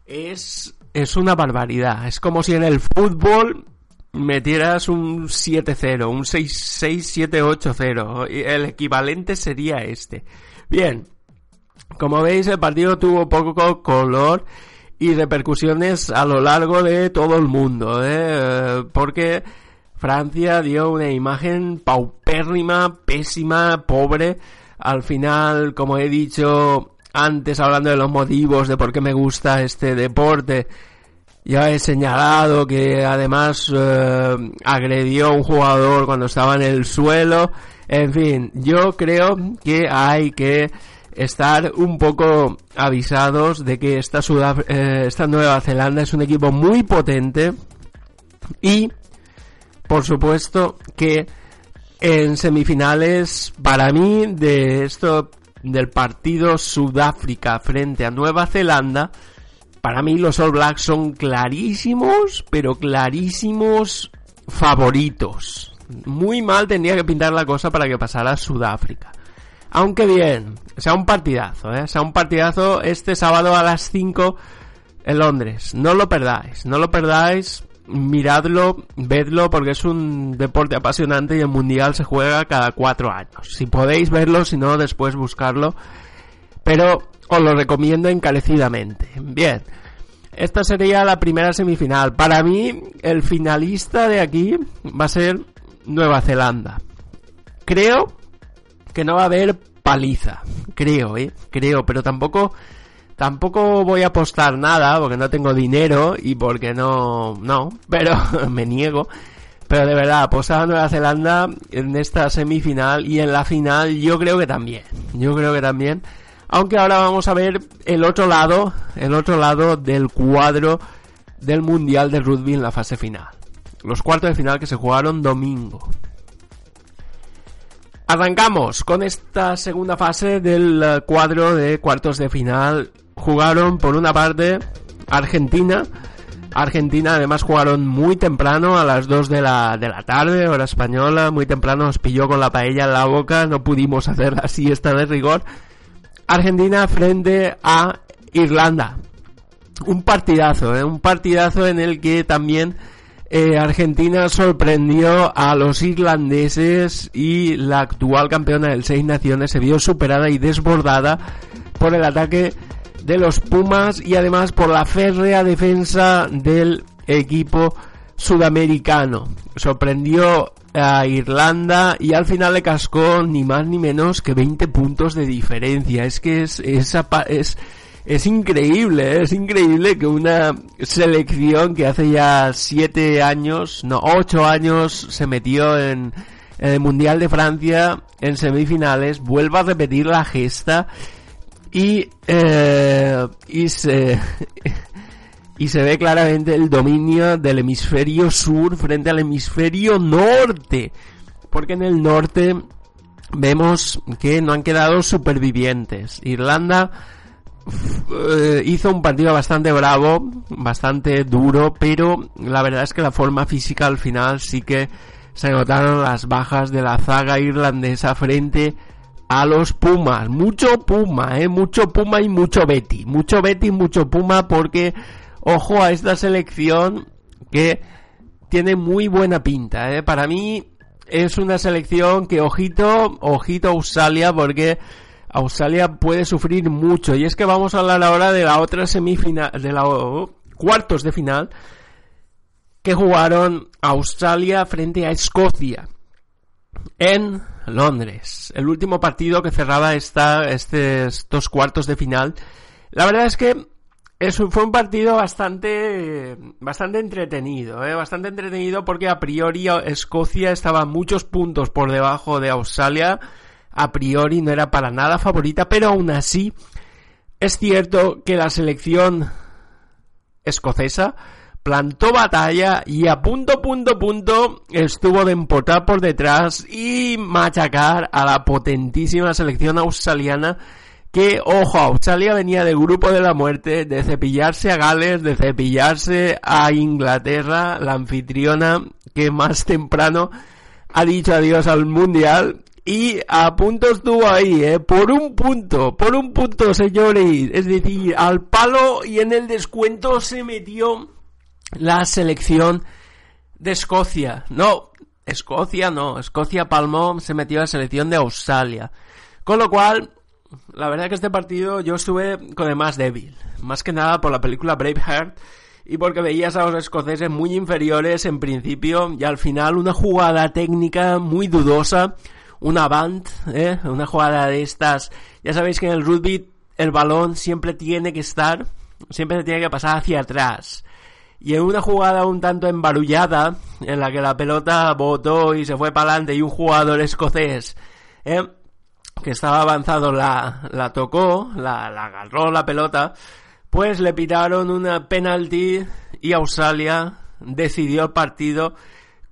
es, es una barbaridad. Es como si en el fútbol metieras un 7-0, un 6-7-8-0. El equivalente sería este. Bien, como veis el partido tuvo poco color y repercusiones a lo largo de todo el mundo, ¿eh? porque Francia dio una imagen paupérrima, pésima, pobre. Al final, como he dicho antes, hablando de los motivos de por qué me gusta este deporte, ya he señalado que además eh, agredió a un jugador cuando estaba en el suelo en fin, yo creo que hay que estar un poco avisados de que esta, eh, esta Nueva Zelanda es un equipo muy potente y, por supuesto, que en semifinales, para mí, de esto, del partido Sudáfrica frente a Nueva Zelanda, para mí los All Blacks son clarísimos, pero clarísimos favoritos muy mal tendría que pintar la cosa para que pasara Sudáfrica. Aunque bien, sea un partidazo, ¿eh? sea un partidazo este sábado a las 5 en Londres. No lo perdáis, no lo perdáis, miradlo, vedlo porque es un deporte apasionante y el mundial se juega cada cuatro años. Si podéis verlo, si no, después buscarlo. Pero os lo recomiendo encarecidamente. Bien. Esta sería la primera semifinal. Para mí, el finalista de aquí va a ser Nueva Zelanda. Creo que no va a haber paliza. Creo, ¿eh? Creo, pero tampoco Tampoco voy a apostar nada porque no tengo dinero y porque no, no, pero me niego. Pero de verdad, apostar a Nueva Zelanda en esta semifinal y en la final yo creo que también. Yo creo que también. Aunque ahora vamos a ver el otro lado, el otro lado del cuadro del Mundial de Rugby en la fase final. Los cuartos de final que se jugaron domingo. Arrancamos con esta segunda fase del eh, cuadro de cuartos de final. Jugaron por una parte Argentina. Argentina además jugaron muy temprano, a las 2 de la, de la tarde, hora española. Muy temprano nos pilló con la paella en la boca. No pudimos hacer la siesta de rigor. Argentina frente a Irlanda. Un partidazo, ¿eh? un partidazo en el que también eh, Argentina sorprendió a los irlandeses y la actual campeona del Seis Naciones se vio superada y desbordada por el ataque de los Pumas y además por la férrea defensa del equipo sudamericano. Sorprendió a Irlanda y al final le cascó ni más ni menos que 20 puntos de diferencia. Es que es, esa es, es increíble, ¿eh? es increíble que una selección que hace ya 7 años, no, 8 años se metió en, el Mundial de Francia en semifinales, vuelva a repetir la gesta y, eh, y se, y se ve claramente el dominio del hemisferio sur frente al hemisferio norte. Porque en el norte vemos que no han quedado supervivientes. Irlanda hizo un partido bastante bravo, bastante duro, pero la verdad es que la forma física al final sí que se notaron las bajas de la zaga irlandesa frente a los Pumas. Mucho Puma, eh, mucho Puma y mucho Betty. Mucho Betty y mucho Puma porque ojo a esta selección que tiene muy buena pinta, ¿eh? Para mí es una selección que ojito, ojito Australia porque Australia puede sufrir mucho y es que vamos a hablar ahora de la otra semifinal, de la cuartos de final que jugaron Australia frente a Escocia en Londres. El último partido que cerraba esta, este, estos cuartos de final. La verdad es que fue un partido bastante, bastante entretenido, ¿eh? bastante entretenido porque a priori Escocia estaba muchos puntos por debajo de Australia, a priori no era para nada favorita, pero aún así es cierto que la selección escocesa plantó batalla y a punto, punto, punto estuvo de empotar por detrás y machacar a la potentísima selección australiana que, ojo, Australia venía del grupo de la muerte, de cepillarse a Gales, de cepillarse a Inglaterra, la anfitriona que más temprano ha dicho adiós al Mundial. Y a punto estuvo ahí, ¿eh? Por un punto, por un punto, señores. Es decir, al palo y en el descuento se metió la selección de Escocia. No, Escocia no, Escocia palmó, se metió la selección de Australia. Con lo cual, la verdad que este partido yo estuve con el más débil. Más que nada por la película Braveheart y porque veías a los escoceses muy inferiores en principio y al final una jugada técnica muy dudosa, una band, ¿eh? una jugada de estas. Ya sabéis que en el rugby el balón siempre tiene que estar, siempre se tiene que pasar hacia atrás. Y en una jugada un tanto embarullada, en la que la pelota botó y se fue para adelante y un jugador escocés, ¿eh? que estaba avanzado la, la tocó, la, la agarró la pelota, pues le pitaron una penalti y Australia decidió el partido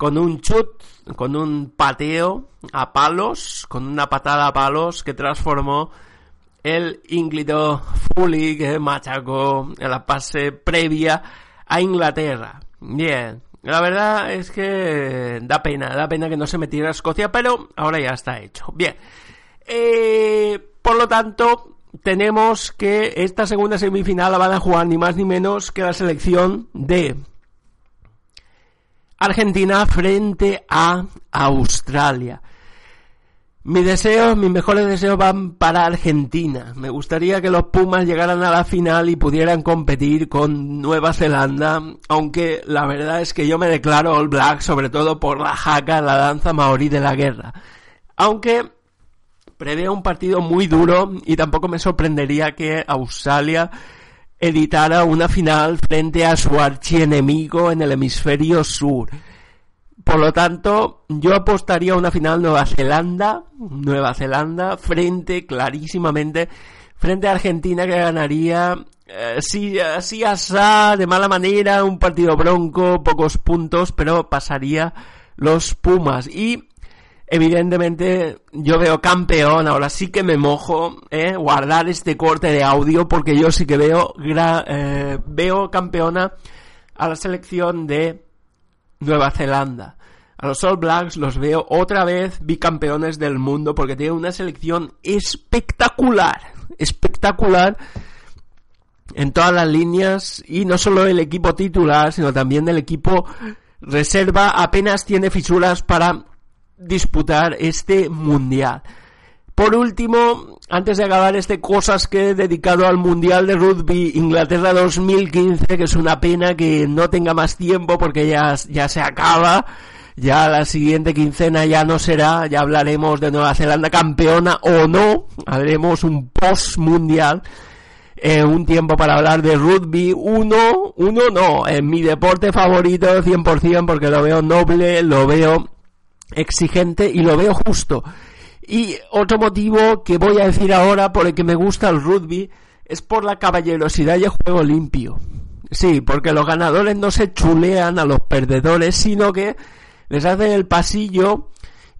con un chut, con un pateo a palos, con una patada a palos que transformó el ínclito Fully que machacó en la pase previa a Inglaterra. Bien, la verdad es que da pena, da pena que no se metiera a Escocia, pero ahora ya está hecho. Bien, eh, por lo tanto, tenemos que esta segunda semifinal la van a jugar ni más ni menos que la selección de Argentina frente a Australia. Mi deseo, mis mejores deseos van para Argentina. Me gustaría que los Pumas llegaran a la final y pudieran competir con Nueva Zelanda, aunque la verdad es que yo me declaro All Black sobre todo por la jaca, la danza maorí de la guerra. Aunque Preveo un partido muy duro y tampoco me sorprendería que Australia editara una final frente a su archienemigo en el hemisferio sur. Por lo tanto, yo apostaría a una final Nueva Zelanda, Nueva Zelanda, frente clarísimamente, frente a Argentina que ganaría, eh, sí, así asá, de mala manera, un partido bronco, pocos puntos, pero pasaría los Pumas. Y evidentemente yo veo campeón, ahora sí que me mojo, eh, guardar este corte de audio porque yo sí que veo, eh, veo campeona a la selección de Nueva Zelanda. A los All Blacks los veo otra vez bicampeones del mundo porque tienen una selección espectacular, espectacular en todas las líneas y no solo el equipo titular, sino también el equipo reserva apenas tiene fisuras para disputar este mundial. Por último, antes de acabar este cosas que he dedicado al Mundial de Rugby Inglaterra 2015, que es una pena que no tenga más tiempo porque ya, ya se acaba, ya la siguiente quincena ya no será, ya hablaremos de Nueva Zelanda campeona o no, haremos un post mundial. Eh, un tiempo para hablar de rugby. Uno, uno no, en mi deporte favorito 100% porque lo veo noble, lo veo exigente y lo veo justo. Y otro motivo que voy a decir ahora por el que me gusta el rugby es por la caballerosidad y el juego limpio. Sí, porque los ganadores no se chulean a los perdedores, sino que les hacen el pasillo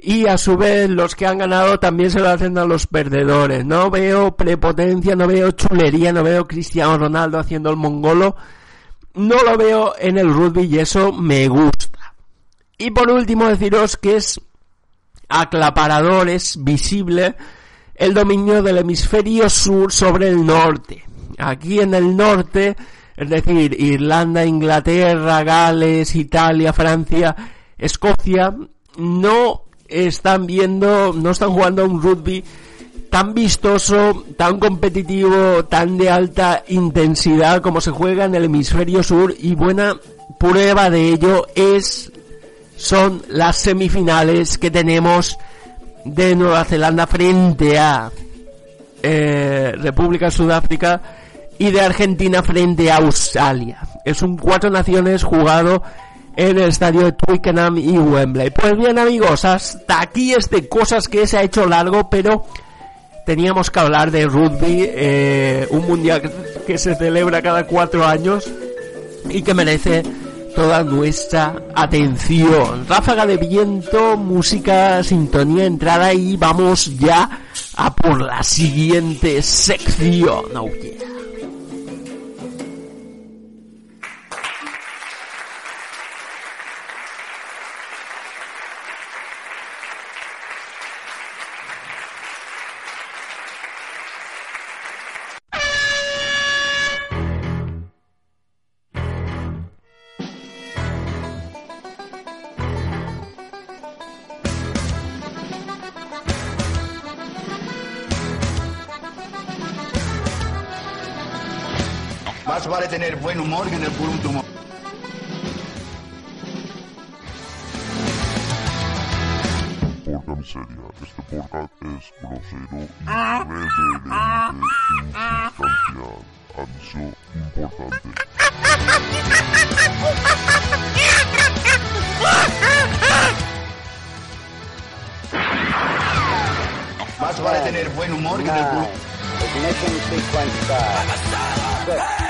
y a su vez los que han ganado también se lo hacen a los perdedores. No veo prepotencia, no veo chulería, no veo Cristiano Ronaldo haciendo el mongolo. No lo veo en el rugby y eso me gusta. Y por último deciros que es aclaparador, es visible el dominio del hemisferio sur sobre el norte. Aquí en el norte, es decir, Irlanda, Inglaterra, Gales, Italia, Francia, Escocia, no están viendo, no están jugando un rugby tan vistoso, tan competitivo, tan de alta intensidad como se juega en el hemisferio sur y buena prueba de ello es son las semifinales que tenemos de Nueva Zelanda frente a eh, República Sudáfrica y de Argentina frente a Australia. Es un cuatro naciones jugado en el estadio de Twickenham y Wembley. Pues bien amigos, hasta aquí este cosas que se ha hecho largo, pero teníamos que hablar de rugby, eh, un mundial que se celebra cada cuatro años y que merece toda nuestra atención. Ráfaga de viento, música, sintonía, entrada y vamos ya a por la siguiente sección. Más vale tener buen humor que tener puro humor. Porca miseria, este podcast es grosero y reverente insustancial. Aviso importante. Más vale tener buen humor que tener puro Ignition sequence start. Six,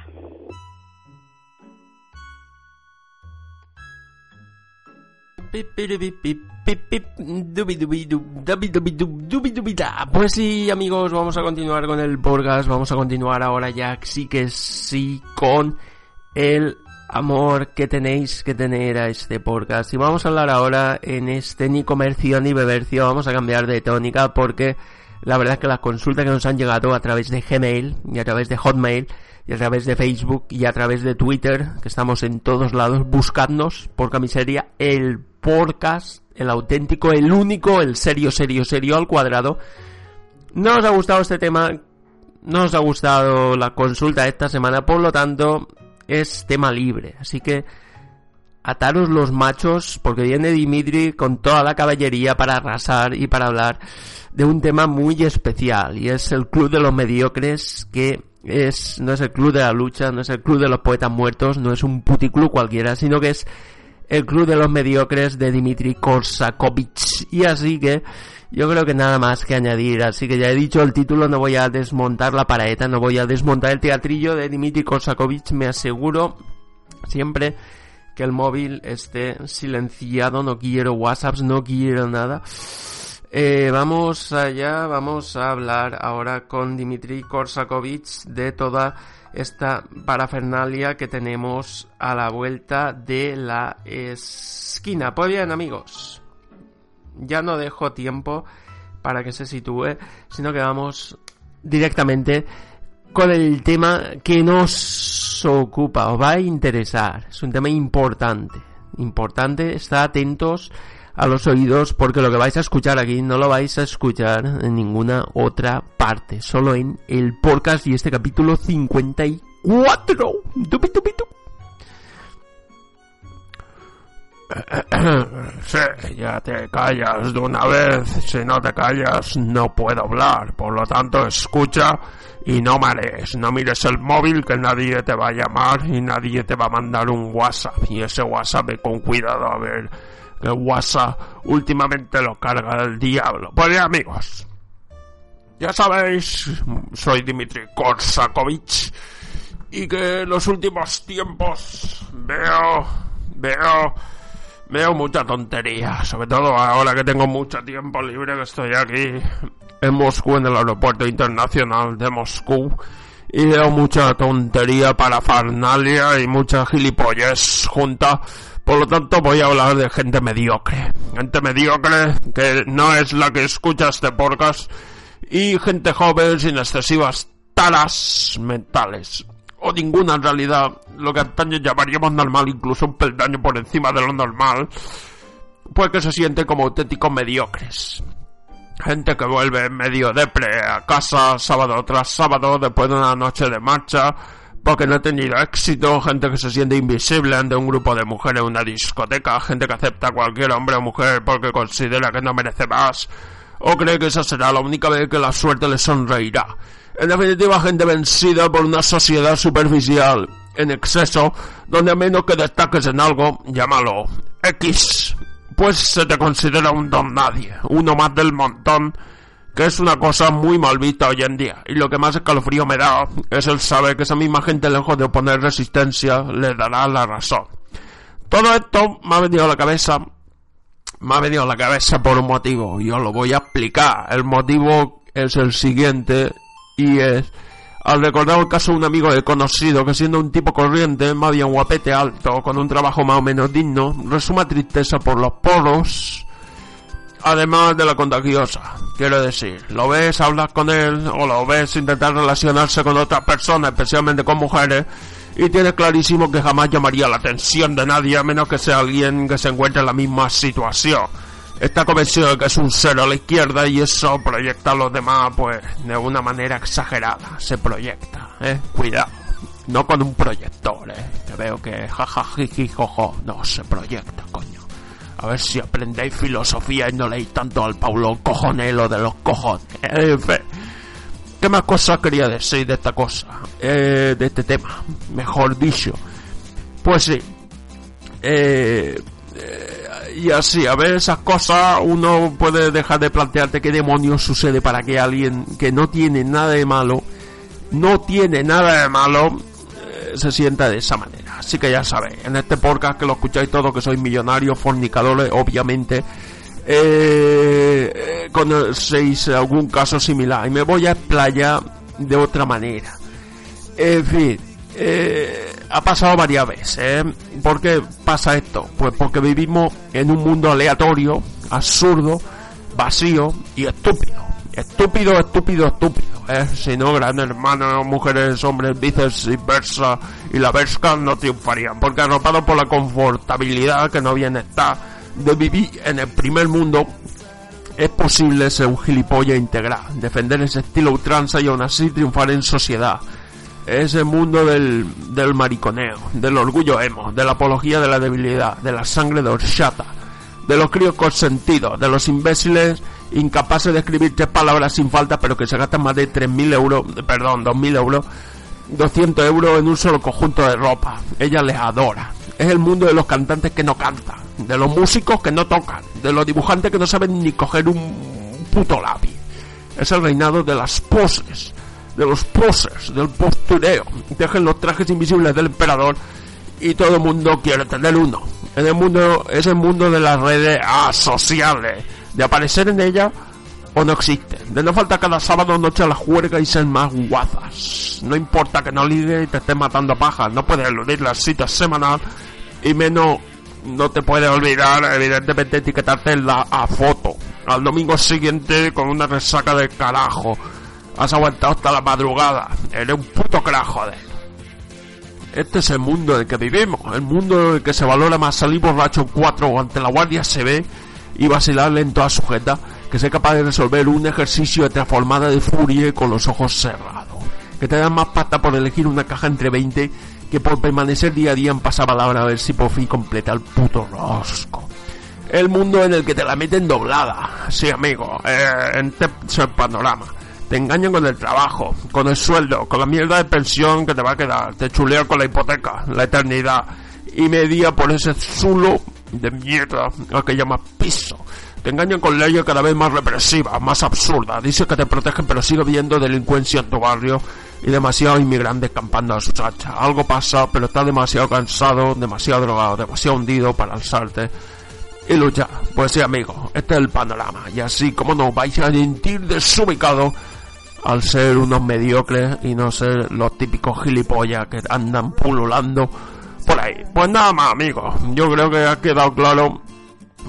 Pues sí, amigos, vamos a continuar con el podcast. Vamos a continuar ahora ya, sí que sí, con el amor que tenéis que tener a este podcast. Y vamos a hablar ahora en este ni comercio ni bebercio. Vamos a cambiar de tónica porque La verdad es que las consultas que nos han llegado a través de Gmail y a través de Hotmail y a través de Facebook y a través de Twitter, que estamos en todos lados, buscadnos por camisería el podcast, el auténtico, el único, el serio, serio, serio al cuadrado. No os ha gustado este tema, no os ha gustado la consulta esta semana, por lo tanto es tema libre. Así que ataros los machos porque viene Dimitri con toda la caballería para arrasar y para hablar de un tema muy especial y es el club de los mediocres que es no es el club de la lucha, no es el club de los poetas muertos, no es un puticlub cualquiera, sino que es el club de los mediocres de Dimitri Korsakovich y así que yo creo que nada más que añadir, así que ya he dicho el título, no voy a desmontar la paraeta, no voy a desmontar el teatrillo de Dimitri Korsakovich, me aseguro siempre que el móvil esté silenciado, no quiero WhatsApps, no quiero nada. Eh, vamos allá, vamos a hablar ahora con Dimitri Korsakovich de toda esta parafernalia que tenemos a la vuelta de la esquina. Pues bien, amigos, ya no dejo tiempo para que se sitúe, sino que vamos directamente con el tema que nos ocupa, os va a interesar. Es un tema importante, importante, está atentos a los oídos porque lo que vais a escuchar aquí no lo vais a escuchar en ninguna otra parte, solo en el podcast y este capítulo 54. Tupi, tupi, tupi. Sí, ya te callas de una vez. Si no te callas, no puedo hablar. Por lo tanto, escucha y no marees. No mires el móvil que nadie te va a llamar y nadie te va a mandar un WhatsApp. Y ese WhatsApp con cuidado a ver que WhatsApp últimamente lo carga el diablo. Pues ya, amigos. Ya sabéis, soy Dimitri Korsakovich y que en los últimos tiempos veo, veo Veo mucha tontería, sobre todo ahora que tengo mucho tiempo libre, que estoy aquí en Moscú, en el aeropuerto internacional de Moscú, y veo mucha tontería para Farnalia y mucha gilipollez junta. Por lo tanto, voy a hablar de gente mediocre. Gente mediocre que no es la que escucha este podcast, y gente joven sin excesivas taras mentales o ninguna en realidad, lo que antaño llamaríamos normal, incluso un peldaño por encima de lo normal, pues que se sienten como auténticos mediocres. Gente que vuelve medio depre a casa sábado tras sábado después de una noche de marcha porque no ha tenido éxito, gente que se siente invisible ante un grupo de mujeres en una discoteca, gente que acepta a cualquier hombre o mujer porque considera que no merece más o cree que esa será la única vez que la suerte le sonreirá. En definitiva, gente vencida por una sociedad superficial, en exceso, donde a menos que destaques en algo, llámalo X, pues se te considera un don nadie, uno más del montón, que es una cosa muy mal vista hoy en día. Y lo que más escalofrío me da es el saber que esa misma gente, lejos de oponer resistencia, le dará la razón. Todo esto me ha venido a la cabeza, me ha venido a la cabeza por un motivo, y os lo voy a explicar. El motivo es el siguiente, y es al recordar el caso de un amigo de conocido que siendo un tipo corriente, más bien guapete alto, con un trabajo más o menos digno, resuma tristeza por los poros, además de la contagiosa. Quiero decir, lo ves hablas con él, o lo ves intentar relacionarse con otras personas, especialmente con mujeres, y tienes clarísimo que jamás llamaría la atención de nadie a menos que sea alguien que se encuentre en la misma situación está convencido de que es un cero a la izquierda y eso proyecta a los demás, pues, de una manera exagerada. Se proyecta, eh. Cuidado. No con un proyector, eh. Que veo que jajajiji jojo. No, se proyecta, coño. A ver si aprendéis filosofía y no leéis tanto al Paulo Cojonelo de los cojones. ¿Qué más cosas quería decir de esta cosa? Eh, de este tema, mejor dicho. Pues sí. Eh, eh y así, a ver esas cosas, uno puede dejar de plantearte qué demonios sucede para que alguien que no tiene nada de malo, no tiene nada de malo, eh, se sienta de esa manera. Así que ya sabéis, en este podcast que lo escucháis todos, que sois millonarios, fornicadores, obviamente, eh, eh conocéis algún caso similar. Y me voy a explayar de otra manera. En fin, eh, ha pasado varias veces. ¿eh? ¿Por qué pasa esto? Pues porque vivimos en un mundo aleatorio, absurdo, vacío y estúpido. Estúpido, estúpido, estúpido. ¿eh? Si no, gran hermano, mujeres, hombres, viceversa y la versa no triunfarían. Porque arropado por la confortabilidad que no bien está de vivir en el primer mundo, es posible ser un gilipollas integral, defender ese estilo ultranza y aún así triunfar en sociedad. Es el mundo del, del mariconeo, del orgullo emo, de la apología de la debilidad, de la sangre de horchata, de los críos consentidos, de los imbéciles incapaces de escribir tres palabras sin falta, pero que se gastan más de 3.000 euros, perdón, 2.000 euros, 200 euros en un solo conjunto de ropa. Ella les adora. Es el mundo de los cantantes que no cantan, de los músicos que no tocan, de los dibujantes que no saben ni coger un puto lápiz. Es el reinado de las poses, de los poses, del postureo. Dejen los trajes invisibles del emperador y todo el mundo quiere tener uno. En el mundo, es el mundo de las redes asociales, de aparecer en ella o no existe. De no falta cada sábado noche a la juerga y ser más guazas. No importa que no ligue y te estés matando pajas, no puedes eludir las citas semanal y menos no te puedes olvidar, evidentemente, etiquetarte la a foto. Al domingo siguiente con una resaca de carajo. Has aguantado hasta la madrugada. Eres un puto crack, joder. Este es el mundo en el que vivimos. El mundo en el que se valora más salir borracho en cuatro o ante la guardia se ve y vacilarle en toda sujeta que sea capaz de resolver un ejercicio de transformada de furia con los ojos cerrados. Que te dan más pasta por elegir una caja entre 20 que por permanecer día a día en pasapalabra a ver si por fin completa el puto rosco. El mundo en el que te la meten doblada. Sí, amigo, eh, en este panorama. Te engañan con el trabajo, con el sueldo, con la mierda de pensión que te va a quedar. Te chulean con la hipoteca, la eternidad. Y media por ese zulo de mierda al que llamas piso. Te engañan con leyes cada vez más represivas, más absurdas. Dice que te protegen, pero sigue viendo delincuencia en tu barrio y demasiados inmigrantes campando a su chacha. Algo pasa, pero estás demasiado cansado, demasiado drogado, demasiado hundido para alzarte y luchar. Pues sí, amigo, este es el panorama. Y así como no vais a sentir desubicado al ser unos mediocres y no ser los típicos gilipollas que andan pululando por ahí. Pues nada más, amigos. Yo creo que ha quedado claro.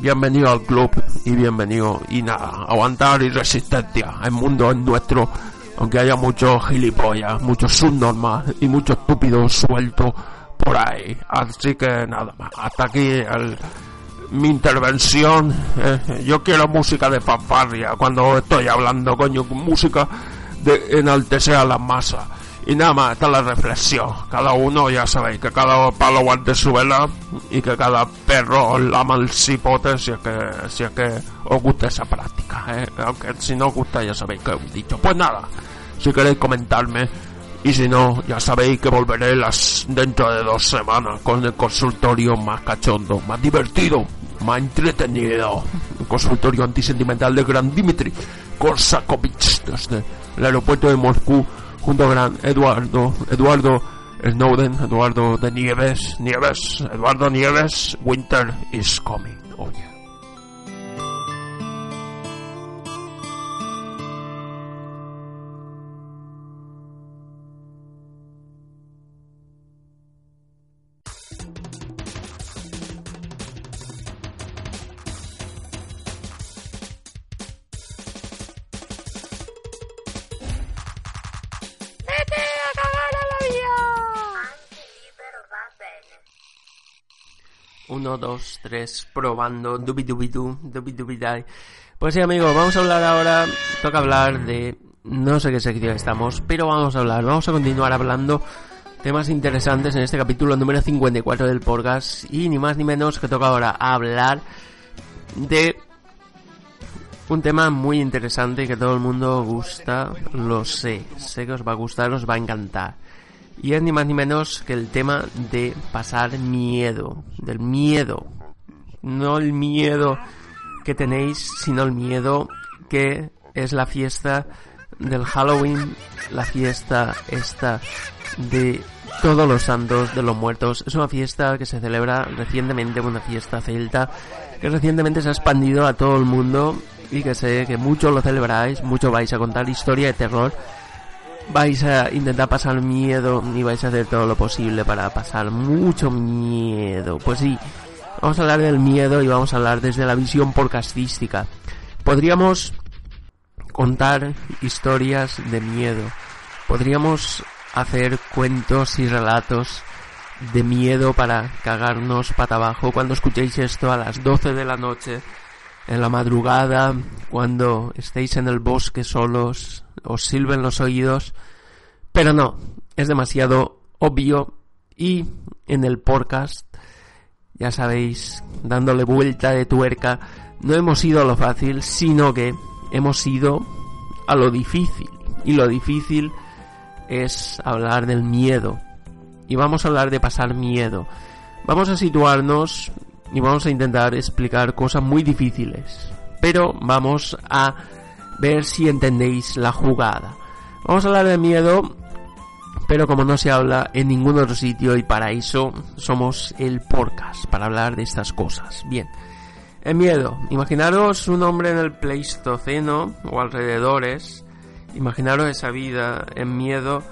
Bienvenido al club y bienvenido y nada, aguantar y resistencia. El mundo es nuestro, aunque haya muchos gilipollas, muchos subnormas y muchos estúpidos sueltos por ahí. Así que nada más, hasta aquí mi intervención. Eh, yo quiero música de fanfarria cuando estoy hablando, coño, música de enaltecer a la masa. Y nada más, esta es la reflexión. Cada uno, ya sabéis, que cada palo guante su vela y que cada perro lama el cipote si es que, si es que os gusta esa práctica. ¿eh? Aunque si no os gusta, ya sabéis que un dicho. Pues nada, si queréis comentarme y si no, ya sabéis que volveré las dentro de dos semanas con el consultorio más cachondo, más divertido, más entretenido. El consultorio antisentimental de Gran Dimitri Korsakovich desde el aeropuerto de Moscú junto a Gran Eduardo, Eduardo Snowden, Eduardo de Nieves, Nieves, Eduardo Nieves, Winter is coming. Oye. ¡Vete 1, 2, 3, probando, dubi dubi du, dubi dubi dai. Pues sí, amigos, vamos a hablar ahora, toca hablar de, no sé qué sección estamos, pero vamos a hablar, vamos a continuar hablando temas interesantes en este capítulo número 54 del podcast y ni más ni menos que toca ahora hablar de un tema muy interesante que todo el mundo gusta, lo sé, sé que os va a gustar, os va a encantar. Y es ni más ni menos que el tema de pasar miedo, del miedo. No el miedo que tenéis, sino el miedo que es la fiesta del Halloween, la fiesta esta de todos los santos de los muertos. Es una fiesta que se celebra recientemente, una fiesta celta que recientemente se ha expandido a todo el mundo y que sé que muchos lo celebráis, muchos vais a contar historia de terror, vais a intentar pasar miedo y vais a hacer todo lo posible para pasar mucho miedo. Pues sí, vamos a hablar del miedo y vamos a hablar desde la visión podcastística. Podríamos contar historias de miedo. Podríamos hacer cuentos y relatos de miedo para cagarnos pata abajo cuando escuchéis esto a las 12 de la noche, en la madrugada, cuando estéis en el bosque solos, os silben los oídos. Pero no, es demasiado obvio y en el podcast, ya sabéis, dándole vuelta de tuerca, no hemos ido a lo fácil, sino que hemos ido a lo difícil. Y lo difícil es hablar del miedo. Y vamos a hablar de pasar miedo. Vamos a situarnos y vamos a intentar explicar cosas muy difíciles. Pero vamos a ver si entendéis la jugada. Vamos a hablar de miedo, pero como no se habla en ningún otro sitio y para eso somos el podcast, para hablar de estas cosas. Bien. El miedo. Imaginaros un hombre en el Pleistoceno o alrededores. Imaginaros esa vida en miedo,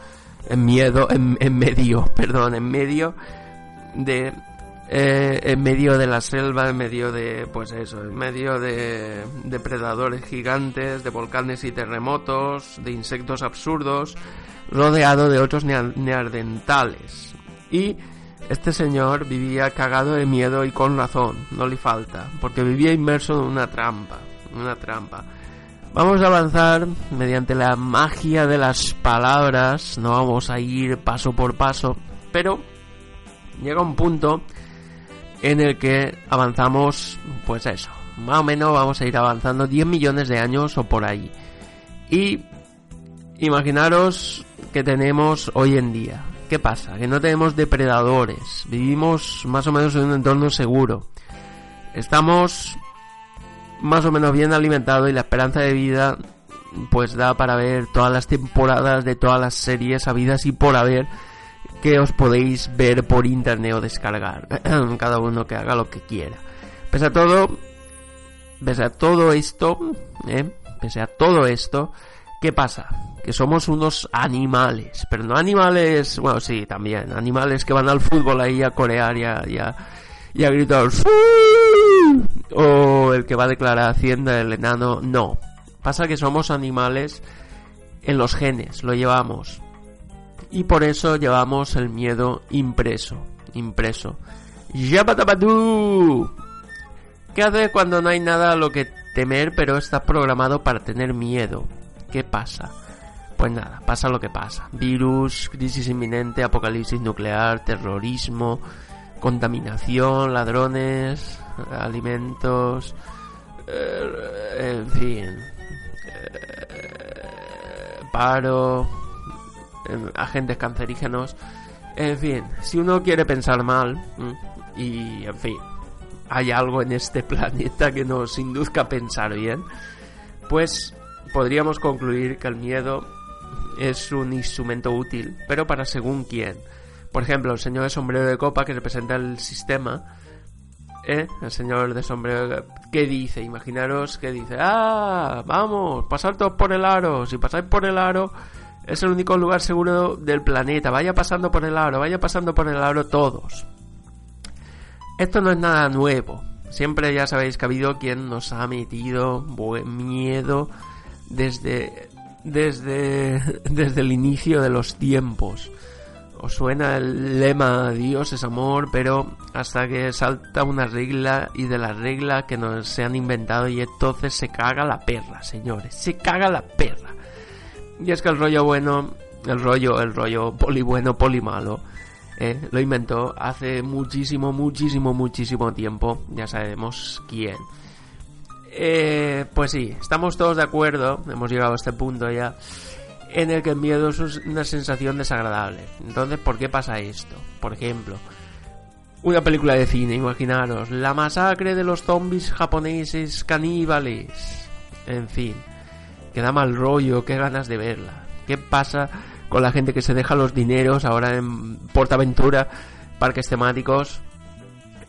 en miedo, en, en medio, perdón, en medio de eh, en medio de la selva, en medio de, pues eso, en medio de depredadores gigantes, de volcanes y terremotos, de insectos absurdos, rodeado de otros nea- neandertales. Y este señor vivía cagado de miedo y con razón, no le falta, porque vivía inmerso en una trampa, una trampa. Vamos a avanzar mediante la magia de las palabras, no vamos a ir paso por paso, pero llega un punto en el que avanzamos, pues eso, más o menos vamos a ir avanzando 10 millones de años o por ahí. Y imaginaros que tenemos hoy en día. ¿Qué pasa? Que no tenemos depredadores, vivimos más o menos en un entorno seguro. Estamos más o menos bien alimentados y la esperanza de vida pues da para ver todas las temporadas de todas las series habidas y por haber que os podéis ver por internet o descargar. Cada uno que haga lo que quiera. Pese a todo, pese a todo esto, ¿eh? pese a todo esto, ¿qué pasa? Que somos unos animales, pero no animales, bueno, sí, también, animales que van al fútbol ahí a corear y a, y a, gritar "Sí", o el que va a declarar Hacienda, el enano, no. Pasa que somos animales en los genes, lo llevamos. Y por eso llevamos el miedo impreso, impreso. ¡Yapatabadú! ¿Qué haces cuando no hay nada a lo que temer, pero estás programado para tener miedo? ¿Qué pasa? Pues nada, pasa lo que pasa. Virus, crisis inminente, apocalipsis nuclear, terrorismo, contaminación, ladrones, alimentos, eh, en fin, eh, paro, agentes cancerígenos, en fin, si uno quiere pensar mal, mm, y en fin, hay algo en este planeta que nos induzca a pensar bien, pues podríamos concluir que el miedo es un instrumento útil, pero para según quién. Por ejemplo, el señor de sombrero de copa que representa el sistema, ¿eh? el señor de sombrero de... ¿qué dice? Imaginaros que dice, ah, vamos, pasad todos por el aro, si pasáis por el aro es el único lugar seguro del planeta, vaya pasando por el aro, vaya pasando por el aro todos. Esto no es nada nuevo. Siempre ya sabéis que ha habido quien nos ha metido buen miedo desde, desde, desde el inicio de los tiempos. Os suena el lema Dios es amor, pero hasta que salta una regla y de la regla que nos se han inventado y entonces se caga la perra, señores. Se caga la perra. Y es que el rollo bueno, el rollo, el rollo poli bueno, poli malo, eh, lo inventó hace muchísimo, muchísimo, muchísimo tiempo. Ya sabemos quién. Eh, pues sí, estamos todos de acuerdo, hemos llegado a este punto ya, en el que el miedo es una sensación desagradable. Entonces, ¿por qué pasa esto? Por ejemplo, una película de cine, imaginaros, la masacre de los zombies japoneses caníbales. En fin, que da mal rollo, qué ganas de verla. ¿Qué pasa con la gente que se deja los dineros ahora en Portaventura, parques temáticos,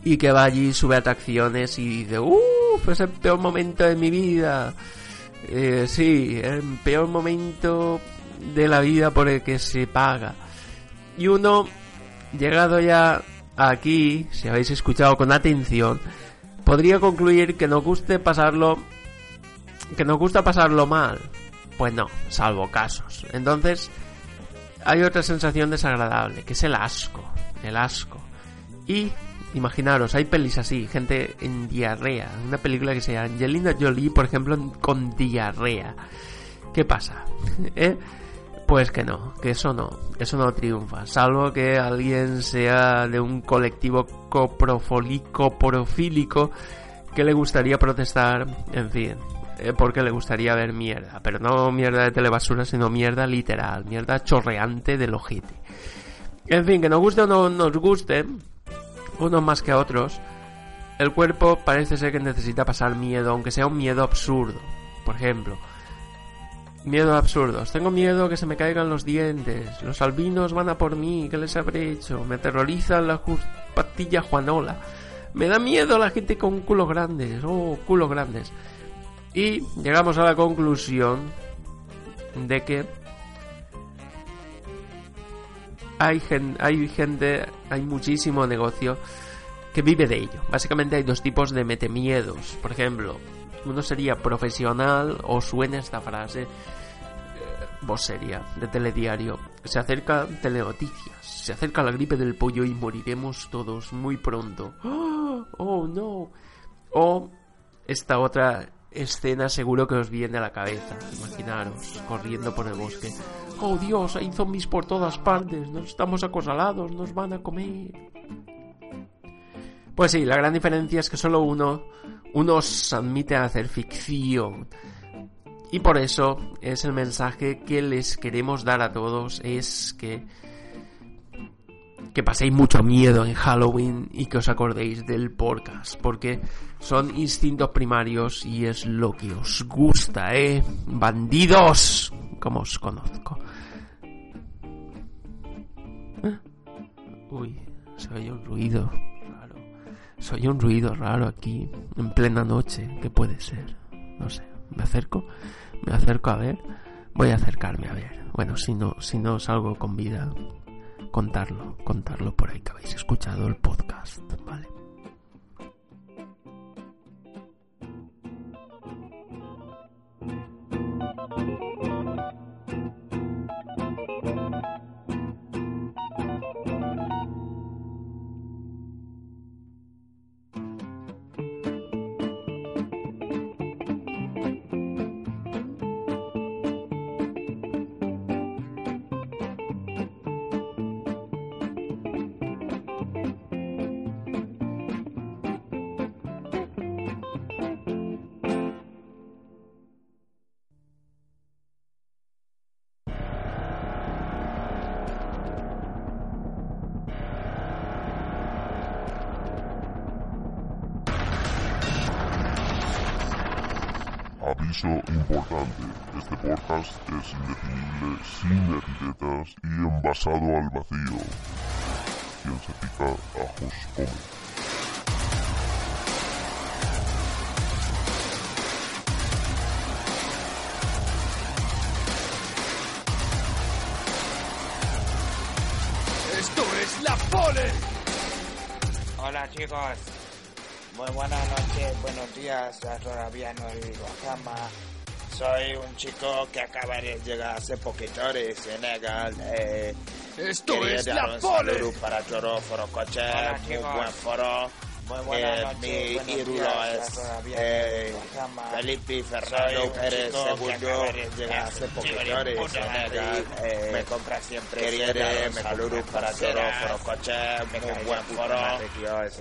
y que va allí, sube atracciones y dice, uff, es el peor momento de mi vida. Eh, sí, el peor momento de la vida por el que se paga. Y uno, llegado ya aquí, si habéis escuchado con atención, podría concluir que nos guste pasarlo, que nos gusta pasarlo mal. Pues no, salvo casos. Entonces, hay otra sensación desagradable, que es el asco. El asco. Y imaginaros, hay pelis así, gente en diarrea. Una película que se llama Angelina Jolie, por ejemplo, con diarrea. ¿Qué pasa? ¿Eh? Pues que no, que eso no, eso no triunfa, salvo que alguien sea de un colectivo coprofólico, profílico, que le gustaría protestar, en fin, eh, porque le gustaría ver mierda, pero no mierda de telebasura, sino mierda literal, mierda chorreante del ojete. En fin, que nos guste o no nos guste, unos más que otros, el cuerpo parece ser que necesita pasar miedo, aunque sea un miedo absurdo. Por ejemplo, Miedo absurdos. Tengo miedo que se me caigan los dientes. Los albinos van a por mí. ¿Qué les habré hecho? Me aterrorizan las patillas Juanola. Me da miedo la gente con culos grandes. Oh, culos grandes. Y llegamos a la conclusión de que hay, hay gente, hay muchísimo negocio que vive de ello. Básicamente hay dos tipos de metemiedos. Por ejemplo, uno sería profesional o suena esta frase, eh, voz seria, de telediario. Se acerca telenoticias, se acerca la gripe del pollo y moriremos todos muy pronto. Oh, no. O esta otra escena seguro que os viene a la cabeza. Imaginaros, corriendo por el bosque. Oh Dios, hay zombies por todas partes, nos estamos acosalados, nos van a comer. Pues sí, la gran diferencia es que solo uno unos admite hacer ficción. Y por eso es el mensaje que les queremos dar a todos, es que que paséis mucho miedo en Halloween y que os acordéis del podcast, porque son instintos primarios y es lo que os gusta, ¿eh? Bandidos, como os conozco. ¿Eh? Uy, se oye un ruido. Soy un ruido raro aquí, en plena noche. ¿Qué puede ser? No sé. ¿Me acerco? ¿Me acerco a ver? Voy a acercarme a ver. Bueno, si no, si no salgo con vida, contarlo, contarlo por ahí que habéis escuchado el podcast, ¿vale? Podcast es indefinible, sin etiquetas y envasado al vacío. Quien se pica, ajos come. ¡Esto es la pole! Hola chicos, muy buenas noches, buenos días, ya todavía no he ido a cama. Soy un chico que acaba de llegar hace poquito de Senegal. Eh, ¡Esto es la un pole! para todo Foro Coche, Hola, muy buen foro. Muy buenas Eh, noches, mi ídolo días, es eh. Felipe Fernando Pérez llega llegar hace hace poquito poquito de de Senegal. Eh, me compra siempre dar un me saludo compra para todo pulseras, Foro Coche, me muy buen foro.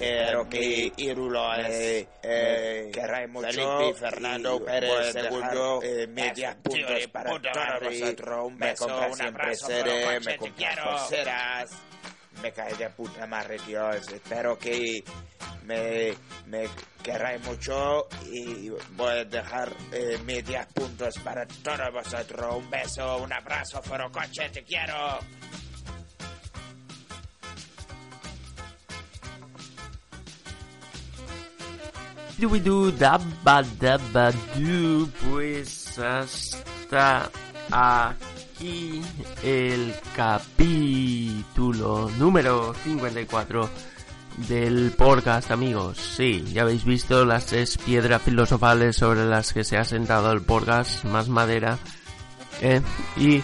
Eh, mi que ídolo es eh, eh, Felipe Fernando Pérez eh, eh, medias puntos para todos vosotros. Me compra siempre seres, me compra quiero. Me cae de puta madre, tío. Espero que me, me querráis mucho y voy a dejar eh, mis 10 puntos para todos vosotros. Un beso, un abrazo, Foro Coche, te quiero. Pues hasta aquí el capítulo número 54 del podcast, amigos. Sí, ya habéis visto las seis piedras filosofales sobre las que se ha sentado el podcast, más madera ¿eh? y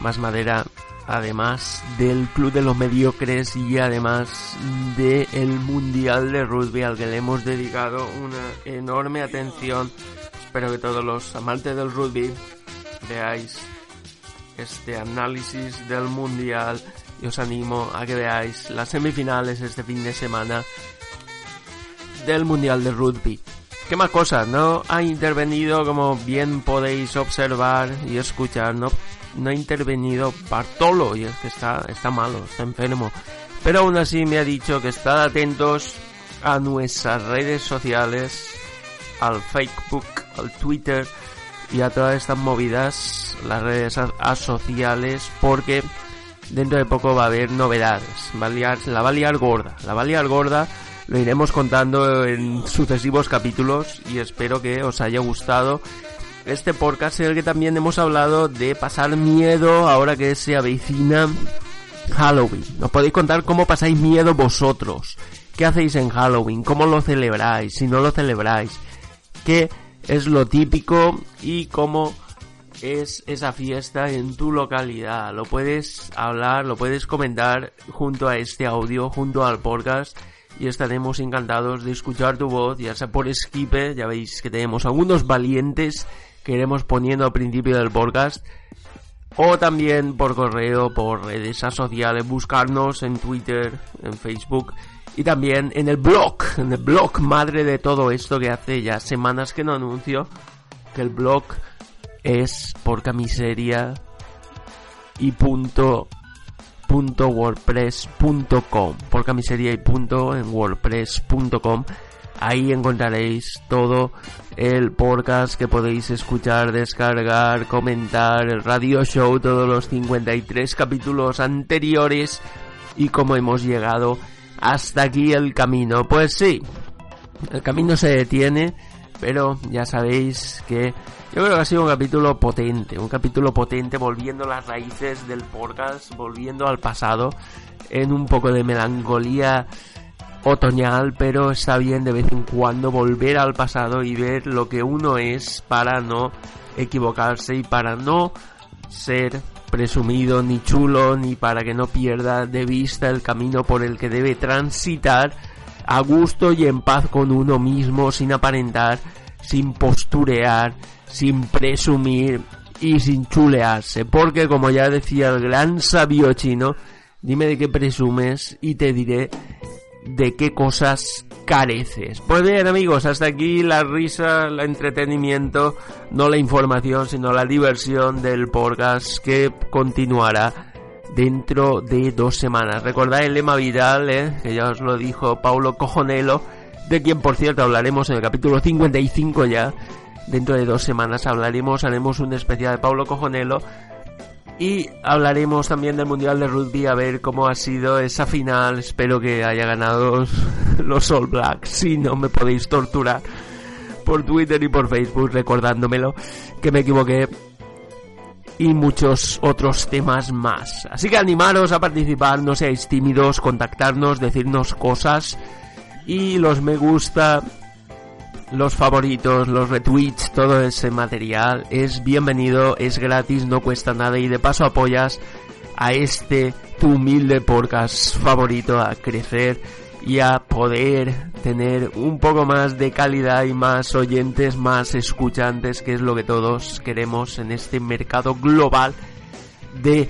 más madera además del Club de los Mediocres y además del Mundial de Rugby al que le hemos dedicado una enorme atención. Espero que todos los amantes del rugby veáis este análisis del Mundial y os animo a que veáis las semifinales este fin de semana del Mundial de Rugby. ¿Qué más cosas? No ha intervenido, como bien podéis observar y escuchar, no, no ha intervenido Bartolo, y es que está, está malo, está enfermo. Pero aún así me ha dicho que estad atentos a nuestras redes sociales, al Facebook, al Twitter y a todas estas movidas, las redes asociales, porque dentro de poco va a haber novedades. Va a la va a liar gorda, la va a liar gorda. Lo iremos contando en sucesivos capítulos y espero que os haya gustado este podcast en el que también hemos hablado de pasar miedo ahora que se avecina Halloween. Nos podéis contar cómo pasáis miedo vosotros. ¿Qué hacéis en Halloween? ¿Cómo lo celebráis? Si no lo celebráis. ¿Qué es lo típico? Y cómo es esa fiesta en tu localidad. Lo puedes hablar, lo puedes comentar junto a este audio, junto al podcast. Y estaremos encantados de escuchar tu voz, ya sea por Skype, ya veis que tenemos algunos valientes que iremos poniendo al principio del podcast o también por correo, por redes sociales, buscarnos en Twitter, en Facebook y también en el blog, en el blog madre de todo esto que hace ya semanas que no anuncio, que el blog es por camiseria y punto punto wordpress.com por camiseria y punto en wordpress.com ahí encontraréis todo el podcast que podéis escuchar, descargar, comentar, el radio show, todos los 53 capítulos anteriores y cómo hemos llegado hasta aquí el camino. Pues sí, el camino se detiene, pero ya sabéis que yo creo que ha sido un capítulo potente, un capítulo potente volviendo a las raíces del podcast, volviendo al pasado en un poco de melancolía otoñal, pero está bien de vez en cuando volver al pasado y ver lo que uno es para no equivocarse y para no ser presumido ni chulo ni para que no pierda de vista el camino por el que debe transitar a gusto y en paz con uno mismo sin aparentar, sin posturear, sin presumir y sin chulearse, porque como ya decía el gran sabio chino, dime de qué presumes y te diré de qué cosas careces. Pues bien amigos, hasta aquí la risa, el entretenimiento, no la información, sino la diversión del podcast que continuará dentro de dos semanas. Recordad el lema viral, ¿eh? que ya os lo dijo Paulo Cojonelo, de quien por cierto hablaremos en el capítulo 55 ya. Dentro de dos semanas hablaremos, haremos un especial de Paulo Cojonelo y hablaremos también del Mundial de Rugby, a ver cómo ha sido esa final. Espero que haya ganado los All Blacks. Si no, me podéis torturar por Twitter y por Facebook recordándomelo que me equivoqué. Y muchos otros temas más. Así que animaros a participar, no seáis tímidos, contactarnos, decirnos cosas. Y los me gusta, los favoritos, los retweets, todo ese material es bienvenido, es gratis, no cuesta nada y de paso apoyas a este tu humilde podcast favorito a crecer y a poder tener un poco más de calidad y más oyentes, más escuchantes, que es lo que todos queremos en este mercado global de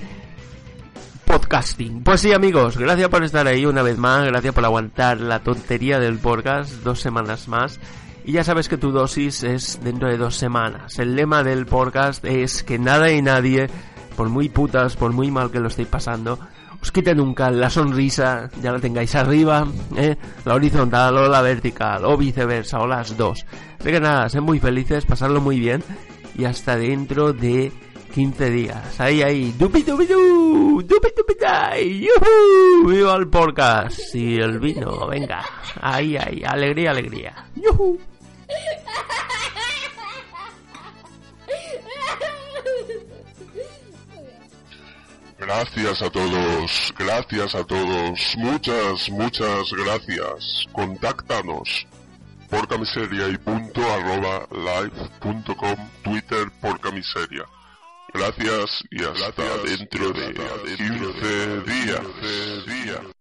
podcasting. Pues sí, amigos, gracias por estar ahí una vez más, gracias por aguantar la tontería del podcast dos semanas más. Y ya sabes que tu dosis es dentro de dos semanas. El lema del podcast es que nada y nadie, por muy putas, por muy mal que lo estéis pasando, os quite nunca la sonrisa, ya la tengáis arriba, ¿eh? la horizontal o la vertical, o viceversa, o las dos. Así que nada, sed muy felices, pasarlo muy bien, y hasta dentro de 15 días. Ahí, ahí, dupi dupi du, dupi dupi dai, yuhu, viva el podcast y el vino, venga, ahí, ahí, alegría, alegría, yuhu. Gracias a todos, gracias a todos, muchas, muchas gracias. Contáctanos por camiseria y punto arroba live punto com, Twitter por camiseria. Gracias y hasta dentro de 15 días.